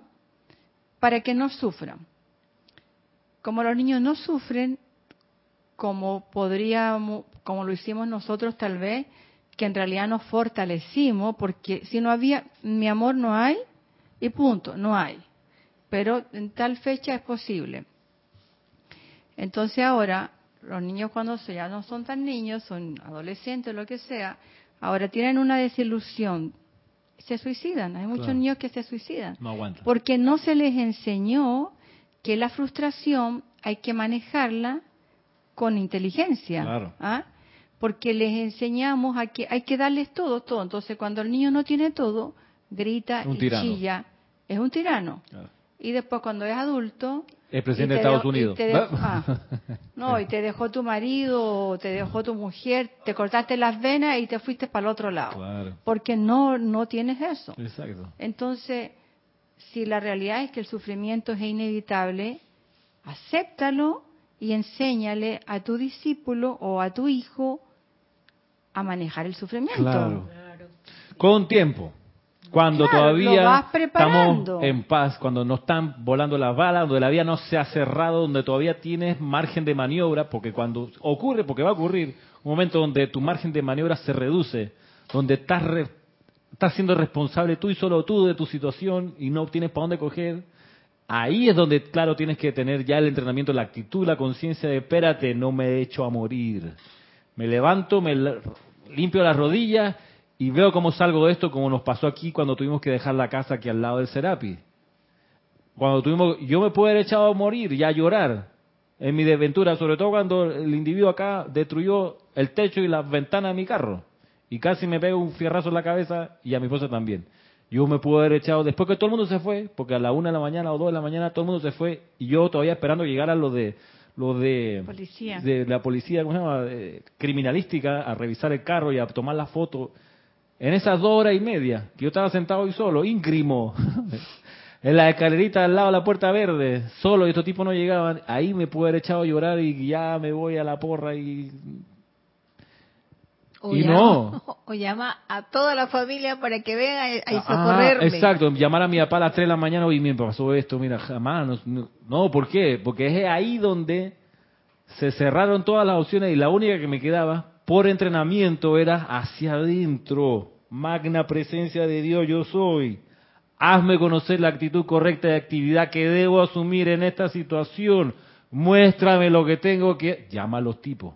para que no sufran. Como los niños no sufren, como podríamos, como lo hicimos nosotros tal vez, que en realidad nos fortalecimos, porque si no había, mi amor no hay, y punto, no hay. Pero en tal fecha es posible. Entonces ahora, los niños cuando ya no son tan niños, son adolescentes, lo que sea, ahora tienen una desilusión, se suicidan. Hay muchos niños que se suicidan. No aguantan. Porque no se les enseñó que la frustración hay que manejarla con inteligencia. Claro. ¿ah? Porque les enseñamos a que hay que darles todo, todo. Entonces, cuando el niño no tiene todo, grita y chilla. Es un tirano. Y después, cuando es adulto. Es presidente de Estados Unidos. Ah, no, y te dejó tu marido, te dejó tu mujer, te cortaste las venas y te fuiste para el otro lado. Claro. Porque no, no tienes eso. Exacto. Entonces, si la realidad es que el sufrimiento es inevitable, acéptalo y enséñale a tu discípulo o a tu hijo a manejar el sufrimiento. Claro. Con tiempo. Cuando todavía estamos en paz, cuando no están volando las balas, donde la vía no se ha cerrado, donde todavía tienes margen de maniobra, porque cuando ocurre, porque va a ocurrir, un momento donde tu margen de maniobra se reduce, donde estás, estás siendo responsable tú y solo tú de tu situación y no tienes para dónde coger, Ahí es donde, claro, tienes que tener ya el entrenamiento, la actitud, la conciencia de, espérate, no me he hecho a morir. Me levanto, me limpio las rodillas y veo cómo salgo de esto, como nos pasó aquí cuando tuvimos que dejar la casa aquí al lado del Serapi. Cuando tuvimos, yo me pude haber echado a morir y a llorar en mi desventura, sobre todo cuando el individuo acá destruyó el techo y las ventanas de mi carro. Y casi me pega un fierrazo en la cabeza y a mi esposa también. Yo me pude haber echado, después que todo el mundo se fue, porque a la una de la mañana o dos de la mañana todo el mundo se fue, y yo todavía esperando que llegara lo de lo de, policía. de la policía ¿cómo se llama? criminalística a revisar el carro y a tomar la foto. En esas dos horas y media, que yo estaba sentado hoy solo, íngrimo, en la escalerita al lado de la puerta verde, solo, y estos tipos no llegaban, ahí me pude haber echado a llorar y ya me voy a la porra y o y llama, no. O llama a toda la familia para que venga a, a socorrerme. exacto, llamar a mi papá a las 3 de la mañana, y me pasó esto, mira, jamás. No, no, ¿por qué? Porque es ahí donde se cerraron todas las opciones y la única que me quedaba por entrenamiento era hacia adentro. Magna presencia de Dios yo soy. Hazme conocer la actitud correcta de actividad que debo asumir en esta situación. Muéstrame lo que tengo que... Llama a los tipos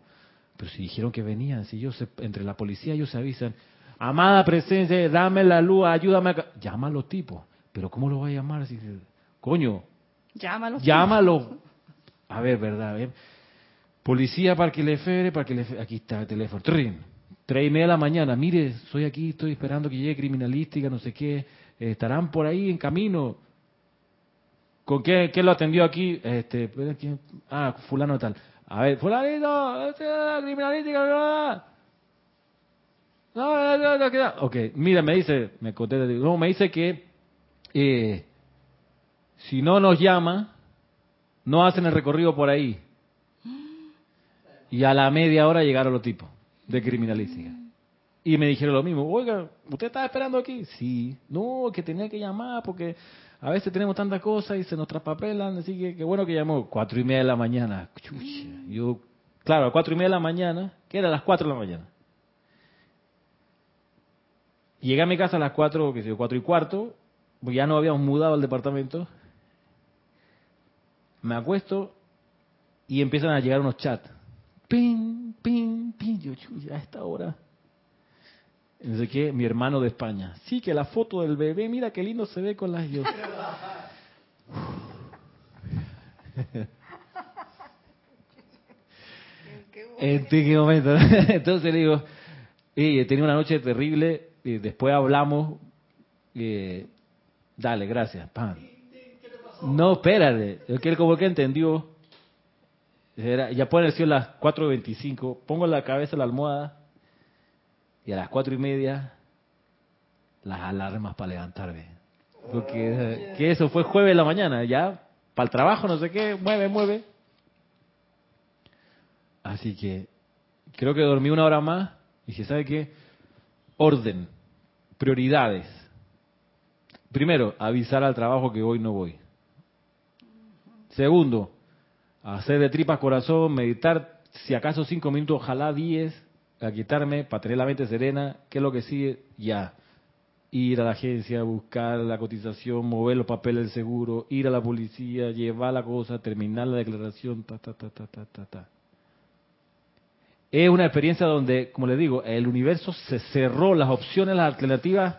pero si dijeron que venían, si ellos entre la policía ellos se avisan, amada presencia, dame la luz, ayúdame a... Llama a los tipos. Pero ¿cómo lo va a llamar? Si, coño, llámalo. Llámalo. A ver, ¿verdad? Policía para que le fere, para que le Aquí está el teléfono. Tres y media de la mañana. Mire, estoy aquí, estoy esperando que llegue criminalística, no sé qué. estarán por ahí en camino. ¿Con qué, lo atendió aquí? Este, ah, fulano tal. A ver, fulanito, criminalística, no, no, no, no, Ok, mira, me dice, me conté, no, me dice que eh, si no nos llama, no hacen el recorrido por ahí. Y a la media hora llegaron los tipos de criminalística. Y me dijeron lo mismo, oiga, ¿usted está esperando aquí? Sí, no, que tenía que llamar porque a veces tenemos tantas cosas y se nos traspapelan, así que qué bueno que llamó. Cuatro y media de la mañana. Yo, claro, a cuatro y media de la mañana, que era a las cuatro de la mañana. Llegué a mi casa a las cuatro, que sé yo, cuatro y cuarto, ya no habíamos mudado al departamento. Me acuesto y empiezan a llegar unos chats. Ping, ping, ping. Yo, a esta hora no sé qué, mi hermano de España. Sí, que la foto del bebé, mira qué lindo se ve con las yo. ¿En qué momento? Entonces le digo, he tenido una noche terrible, y después hablamos. eh, dale, gracias. Pan. No, espérate. Es que él como que entendió. Era- ya pueden decir las 4.25. Pongo la cabeza en la almohada. Y a las cuatro y media, las alarmas para levantarme. Porque eh, que eso fue jueves de la mañana. Ya, para el trabajo, no sé qué. Mueve, mueve. Así que creo que dormí una hora más. Y dije, ¿sabe qué? Orden. Prioridades. Primero, avisar al trabajo que hoy no voy. Segundo, hacer de tripas corazón, meditar, si acaso cinco minutos, ojalá diez, a quitarme para tener la mente serena. ¿Qué es lo que sigue? Ya. Ir a la agencia, buscar la cotización, mover los papeles del seguro, ir a la policía, llevar la cosa, terminar la declaración, ta, ta, ta, ta, ta, ta, ta. Es una experiencia donde, como les digo, el universo se cerró, las opciones, las alternativas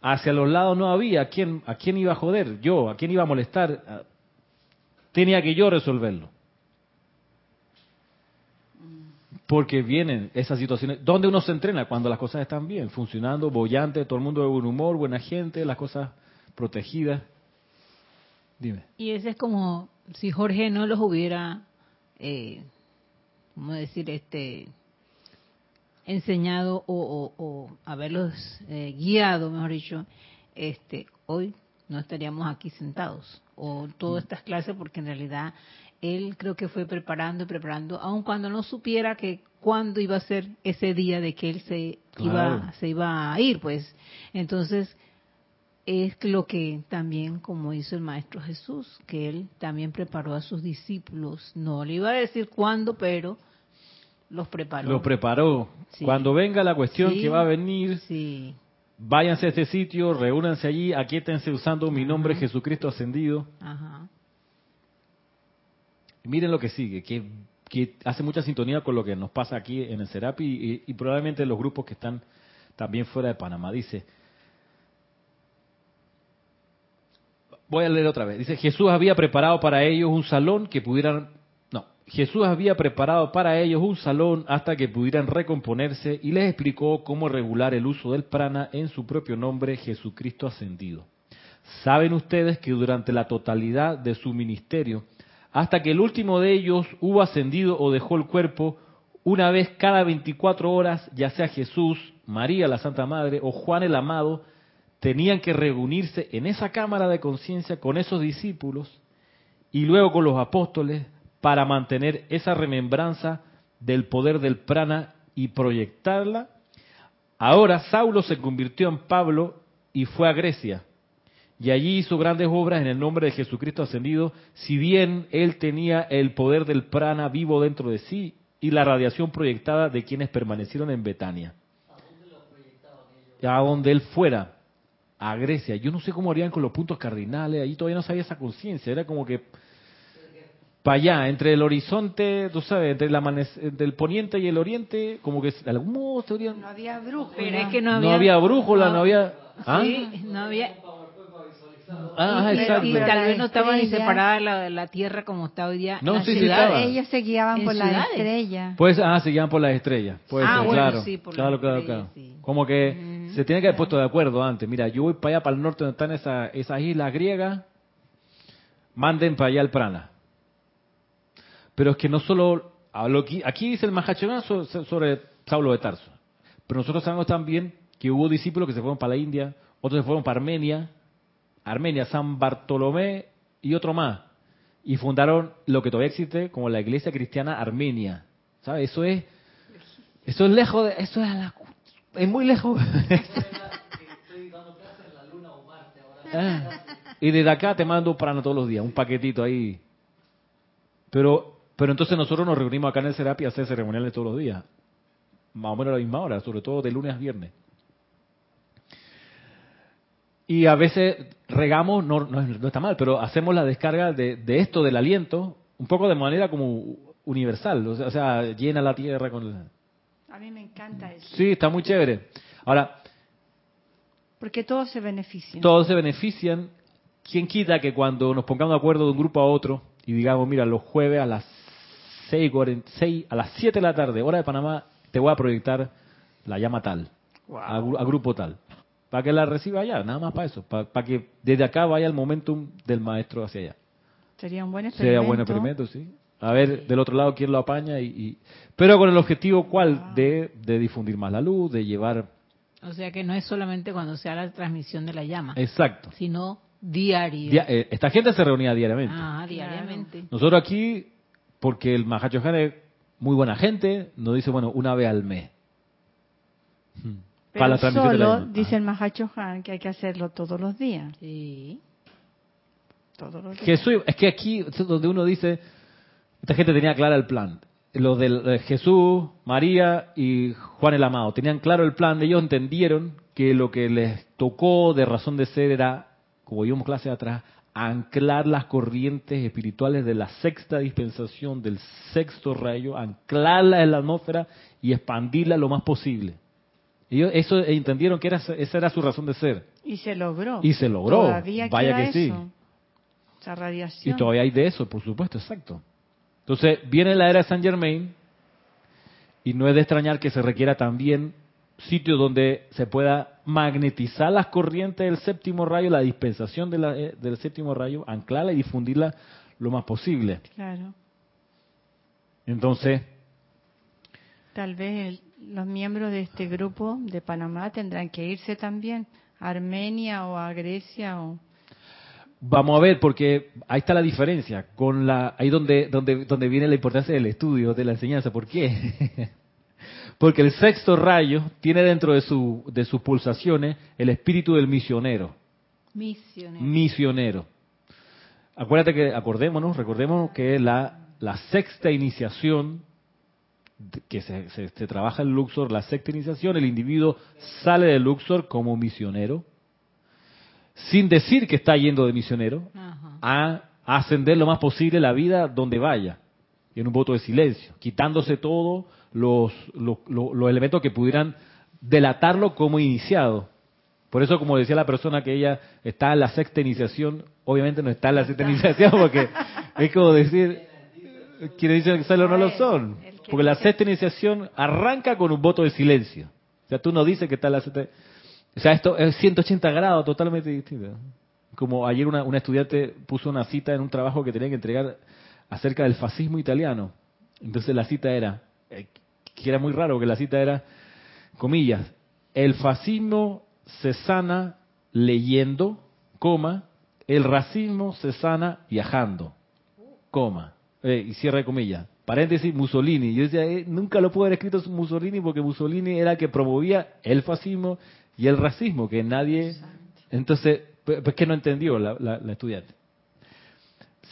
hacia los lados no había. ¿A quién, a quién iba a joder? Yo. ¿A quién iba a molestar? Tenía que yo resolverlo. Porque vienen esas situaciones. ¿Dónde uno se entrena? Cuando las cosas están bien, funcionando, bollante, todo el mundo de buen humor, buena gente, las cosas protegidas. Dime. Y ese es como si Jorge no los hubiera, eh, ¿cómo decir? Este enseñado o, o- o haberlos eh, guiado, mejor dicho, este hoy no estaríamos aquí sentados o todas estas clases porque en realidad él creo que fue preparando y preparando, aun cuando no supiera que cuándo iba a ser ese día de que él se Claro. iba se iba a ir, pues entonces es lo que también como hizo el maestro Jesús, que él también preparó a sus discípulos. No le iba a decir cuándo, pero los preparó. Lo preparó. Sí. Cuando venga la cuestión Sí. que va a venir, Sí, váyanse a este sitio, reúnanse allí, aquíétense usando mi nombre. Jesucristo ascendido. ajá. Miren lo que sigue, que, que hace mucha sintonía con lo que nos pasa aquí en el Serapi y, y probablemente los grupos que están también fuera de Panamá. Dice, voy a leer otra vez. Dice, Jesús había preparado para ellos un salón que pudieran, Jesús había preparado para ellos un salón hasta que pudieran recomponerse y les explicó cómo regular el uso del prana en su propio nombre, Jesucristo ascendido. Saben ustedes que durante la totalidad de su ministerio, hasta que el último de ellos hubo ascendido o dejó el cuerpo, una vez cada 24 horas, ya sea Jesús, María la Santa Madre o Juan el Amado, tenían que reunirse en esa cámara de conciencia con esos discípulos y luego con los apóstoles para mantener esa remembranza del poder del prana y proyectarla. Ahora Saulo se convirtió en Pablo y fue a Grecia. Y allí hizo grandes obras en el nombre de Jesucristo ascendido, si bien él tenía el poder del prana vivo dentro de sí y la radiación proyectada de quienes permanecieron en Betania. A donde él fuera, a Grecia. Yo no sé cómo harían con los puntos cardinales, ahí todavía no sabía esa conciencia, era como que para allá, entre el horizonte, tú sabes, entre el, amanec- entre el poniente y el oriente, como que de algún modo se habrían- No había brújula. Pero es que no no había, había, brújula, no había... ¿Ah? Sí, no había. Ah, y, exacto. y tal la vez no estaba ni separada la, la tierra como está hoy día. No, las sí, sí ciudades. estaba. Ellos se guiaban por la ciudades. estrella. Pues, ah, se guían por las estrellas. Puede Ah, bueno, claro. sí, por las claro, claro, estrellas, claro. sí. Como que se tiene que haber puesto de acuerdo antes. Mira, yo voy para allá, para el norte, donde están esa- esas islas griegas. Manden para allá el prana. Pero es que no solo... Aquí, dice el so- sobre Saulo de Tarso. Pero nosotros sabemos también que hubo discípulos que se fueron para la India, otros se fueron para Armenia, Armenia, San Bartolomé y otro más. Y fundaron lo que todavía existe como la iglesia cristiana armenia. ¿Sabes? Eso es, eso es lejos de, eso es a la, es muy lejos. Ah, y desde acá te mando prana todos los días, un paquetito ahí. Pero, pero entonces nosotros nos reunimos acá en el Serapi a hacer ceremoniales todos los días. Más o menos a la misma hora, sobre todo de lunes a viernes. Y a veces regamos, no, no, no está mal, pero hacemos la descarga de, de esto, del aliento, un poco de manera como universal. O sea, o sea, llena la tierra con... el- A mí me encanta eso. Sí, está muy chévere. Ahora, Porque todos se benefician. todos se benefician. ¿Quién quita que cuando nos pongamos de acuerdo de un grupo a otro y digamos, mira, los jueves a las 6, a las 7 de la tarde, hora de Panamá, te voy a proyectar la llama tal? a, grupo tal. Para que la reciba allá, nada más para eso. Para, que desde acá vaya el momentum del maestro hacia allá. Sería un buen experimento. Sería buen experimento, sí. A ver, del otro lado, quién lo apaña. y, Pero con el objetivo, ¿cuál? De, de difundir más la luz, de llevar... O sea que no es solamente cuando sea la transmisión de la llama. Exacto. Sino diario. Eh, esta gente se reunía diariamente. Ah, diariamente. Nosotros aquí, porque el Mahacho es muy buena gente, nos dice, bueno, una vez al mes. Hmm. Pero solo dice el Mahacho que hay que hacerlo todos los días. Sí. Todos los días. Jesús, es que aquí es donde uno dice, esta gente tenía claro el plan. Los de Jesús, María y Juan el Amado tenían claro el plan. Ellos entendieron que lo que les tocó de razón de ser era, como vimos clase atrás, anclar las corrientes espirituales de la sexta dispensación, del sexto rayo, anclarla en la atmósfera y expandirla lo más posible. Ellos eso entendieron que era, esa era su razón de ser. Y se logró. Y se logró. Vaya que sí. Esa radiación. Y todavía hay de eso, por supuesto, exacto. Entonces, viene la era de Saint Germain y no es de extrañar que se requiera también sitio donde se pueda magnetizar las corrientes del séptimo rayo, la dispensación eh, del séptimo rayo, anclarla y difundirla lo más posible. Claro. Entonces. Tal vez los miembros de este grupo de Panamá tendrán que irse también a Armenia o a Grecia o. Vamos a ver, porque ahí está la diferencia, con la, ahí donde, donde, donde viene la importancia del estudio, de la enseñanza. ¿Por qué? Porque el sexto rayo tiene dentro de, su, de sus pulsaciones el espíritu del misionero. Misionero. Misionero. Acuérdate que, acordémonos, recordemos que la, la sexta iniciación que se, se, trabaja en Luxor, la sexta iniciación, el individuo sale de Luxor como misionero, sin decir que está yendo de misionero, a ascender lo más posible la vida donde vaya, en un voto de silencio, quitándose todo los, los, los, elementos que pudieran delatarlo como iniciado. Por eso, como decía la persona que ella está en la sexta iniciación, obviamente no está en la sexta iniciación, porque es como decir, quienes dicen que solo no lo son. Porque la sexta iniciación arranca con un voto de silencio. O sea, tú no dices que está en la sexta. O sea, esto es 180 grados, totalmente distinto. Como ayer una, una estudiante puso una cita en un trabajo que tenía que entregar acerca del fascismo italiano. Entonces la cita era, eh, que era muy raro, que la cita era, comillas, el fascismo se sana leyendo, coma, el racismo se sana viajando, coma, eh, y cierra de comillas. Paréntesis, Mussolini. Yo decía, eh, nunca lo pude haber escrito Mussolini porque Mussolini era que promovía el fascismo y el racismo, que nadie... Entonces, pues, pues que no entendió la, la estudiante.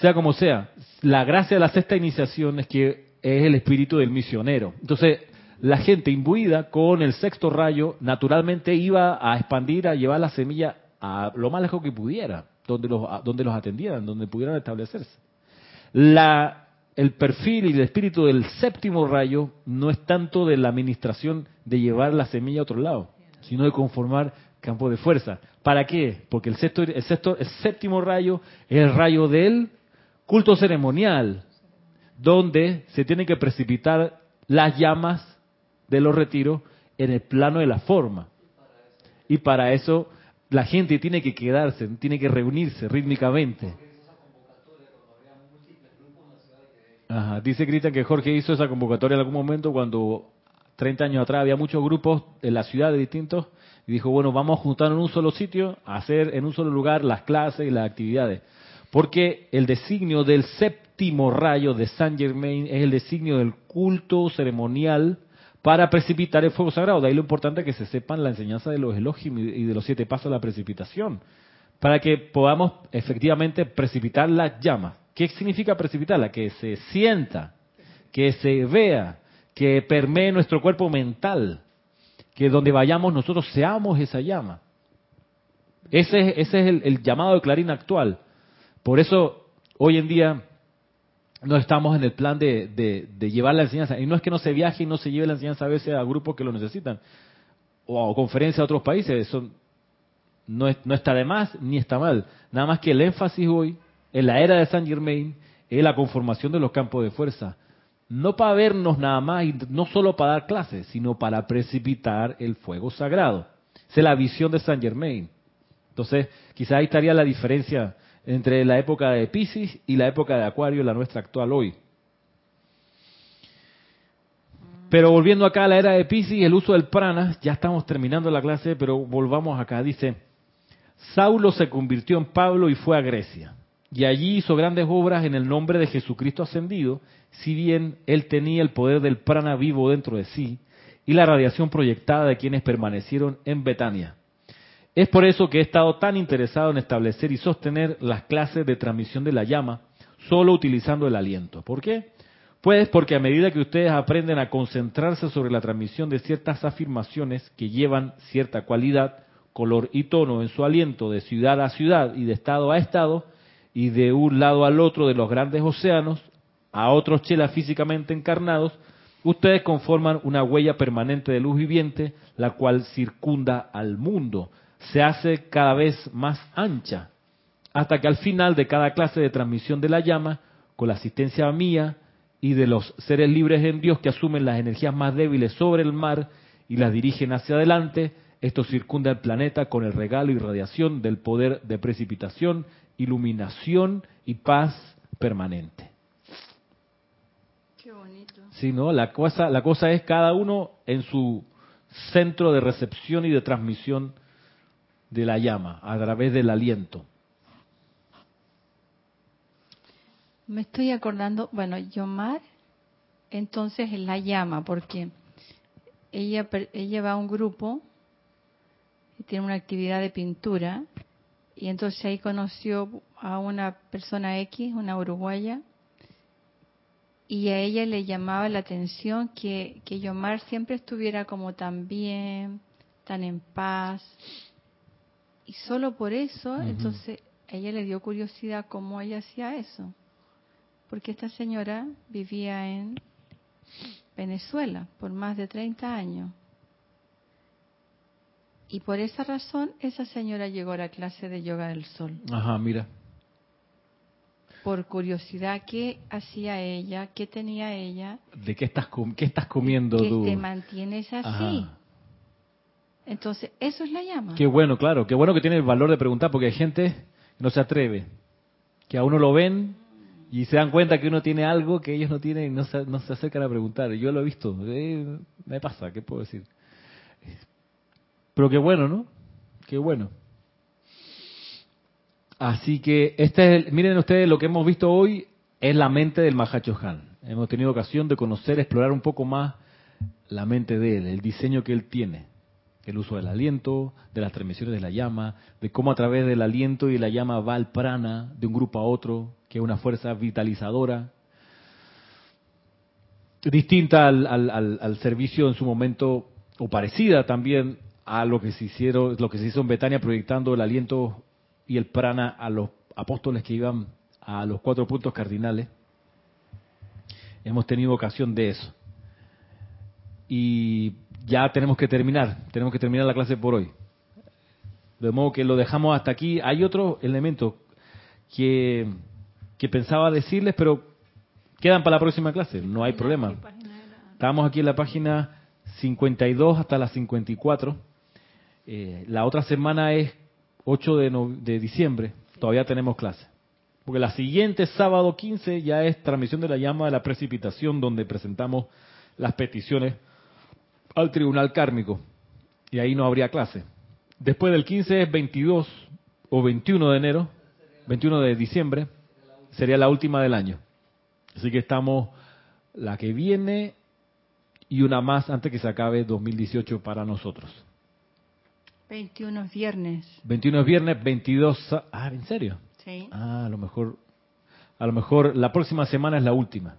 Sea como sea, la gracia de la sexta iniciación es que es el espíritu del misionero. Entonces, la gente imbuida con el sexto rayo naturalmente iba a expandir, a llevar la semilla a lo más lejos que pudiera, donde los, donde los atendieran, donde pudieran establecerse. La, el perfil y el espíritu del séptimo rayo no es tanto de la administración de llevar la semilla a otro lado, sino de conformar campo de fuerza. ¿Para qué? Porque el, sexto, el, sexto, el séptimo rayo es el rayo del culto ceremonial, donde se tienen que precipitar las llamas de los retiros en el plano de la forma. Y para eso la gente tiene que quedarse, tiene que reunirse rítmicamente. Ajá. Dice Cristian que Jorge hizo esa convocatoria en algún momento cuando 30 años atrás había muchos grupos en la ciudad de distintos y dijo, bueno, vamos a juntar en un solo sitio, a hacer en un solo lugar las clases y las actividades. Porque el designio del séptimo rayo de Saint Germain es el designio del culto ceremonial para precipitar el fuego sagrado. De ahí lo importante que se sepan la enseñanza de los elogios y de los siete pasos de la precipitación, para que podamos efectivamente precipitar las llamas. ¿Qué significa precipitarla? Que se sienta, que se vea, que permee nuestro cuerpo mental, que donde vayamos nosotros seamos esa llama. Ese es, ese es el, el llamado de Clarín actual. Por eso, hoy en día, no estamos en el plan de, llevar la enseñanza. Y no es que no se viaje y no se lleve la enseñanza a veces a grupos que lo necesitan, o a conferencias a otros países. Eso no, no está de más ni está mal. Nada más que el énfasis hoy, en la era de Saint Germain, es la conformación de los campos de fuerza, no para vernos nada más, y no solo para dar clases, sino para precipitar el fuego sagrado. Esa es la visión de Saint Germain. Entonces, quizás ahí estaría la diferencia entre la época de Pisces y la época de Acuario, la nuestra actual hoy. Pero volviendo acá a la era de Pisces, el uso del prana, ya estamos terminando la clase, pero volvamos acá. Dice, Saulo se convirtió en Pablo y fue a Grecia. Y allí hizo grandes obras en el nombre de Jesucristo ascendido, si bien él tenía el poder del prana vivo dentro de sí y la radiación proyectada de quienes permanecieron en Betania. Es por eso que he estado tan interesado en establecer y sostener las clases de transmisión de la llama solo utilizando el aliento. ¿Por qué? Pues porque a medida que ustedes aprenden a concentrarse sobre la transmisión de ciertas afirmaciones que llevan cierta cualidad, color y tono en su aliento de ciudad a ciudad y de estado a estado, y de un lado al otro de los grandes océanos, a otros chelas físicamente encarnados, ustedes conforman una huella permanente de luz viviente, la cual circunda al mundo, se hace cada vez más ancha, hasta que al final de cada clase de transmisión de la llama, con la asistencia mía y de los seres libres en Dios que asumen las energías más débiles sobre el mar y las dirigen hacia adelante, esto circunda el planeta con el regalo y radiación del poder de precipitación, iluminación y paz permanente. Qué bonito. Sí, ¿no? La cosa, la cosa es cada uno en su centro de recepción y de transmisión de la llama, a través del aliento. Me estoy acordando, bueno, Yomar, entonces es la llama, porque ella, ella va a un grupo y tiene una actividad de pintura, y entonces ahí conoció a una persona X, una uruguaya, y a ella le llamaba la atención que, que Yomar siempre estuviera como tan bien, tan en paz, y solo por eso, entonces, ella le dio curiosidad cómo ella hacía eso. Porque esta señora vivía en Venezuela por más de 30 años. Y por esa razón, esa señora llegó a la clase de yoga del sol. Ajá, mira. Por curiosidad, ¿qué hacía ella? ¿Qué tenía ella? ¿De qué estás, qué estás comiendo que tú? te mantienes así. Ajá. Entonces, eso es la llama. Qué bueno, claro. Qué bueno que tiene el valor de preguntar porque hay gente que no se atreve. Que a uno lo ven y se dan cuenta que uno tiene algo que ellos no tienen y no se, no se acercan a preguntar. Yo lo he visto. Eh, me pasa, ¿qué puedo decir? Pero qué bueno, ¿no? Qué bueno. Así que este es miren ustedes lo que hemos visto hoy es la mente del Mahacho Han. Hemos tenido ocasión de conocer, explorar un poco más la mente de él, el diseño que él tiene el uso del aliento, de las transmisiones de la llama, de cómo a través del aliento y la llama va el prana de un grupo a otro, que es una fuerza vitalizadora, distinta al, al, servicio en su momento, o parecida también a lo que se hicieron, lo que se hizo en Betania proyectando el aliento y el prana a los apóstoles que iban a los cuatro puntos cardinales. Hemos tenido ocasión de eso. Y ya tenemos que terminar, tenemos que terminar la clase por hoy. De modo que lo dejamos hasta aquí. Hay otro elemento que, que pensaba decirles, pero quedan para la próxima clase, no hay problema. Estamos aquí en la página 52 hasta la 54. Eh, la otra semana es 8 de, no, de diciembre, todavía tenemos clase. Porque la siguiente, sábado 15, ya es transmisión de la llama de la precipitación, donde presentamos las peticiones al tribunal kármico y ahí no habría clase. Después del 15 es 22 o 21 de enero, 21 de diciembre, sería la última del año. Así que estamos la que viene y una más antes que se acabe 2018 para nosotros. 21 es viernes. 21 es viernes, 22... Ah, ¿en serio? Sí. Ah, a lo mejor... A lo mejor la próxima semana es la última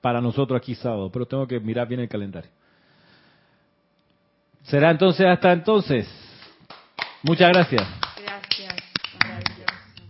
para nosotros aquí sábado, pero tengo que mirar bien el calendario. Será entonces hasta entonces. Muchas gracias.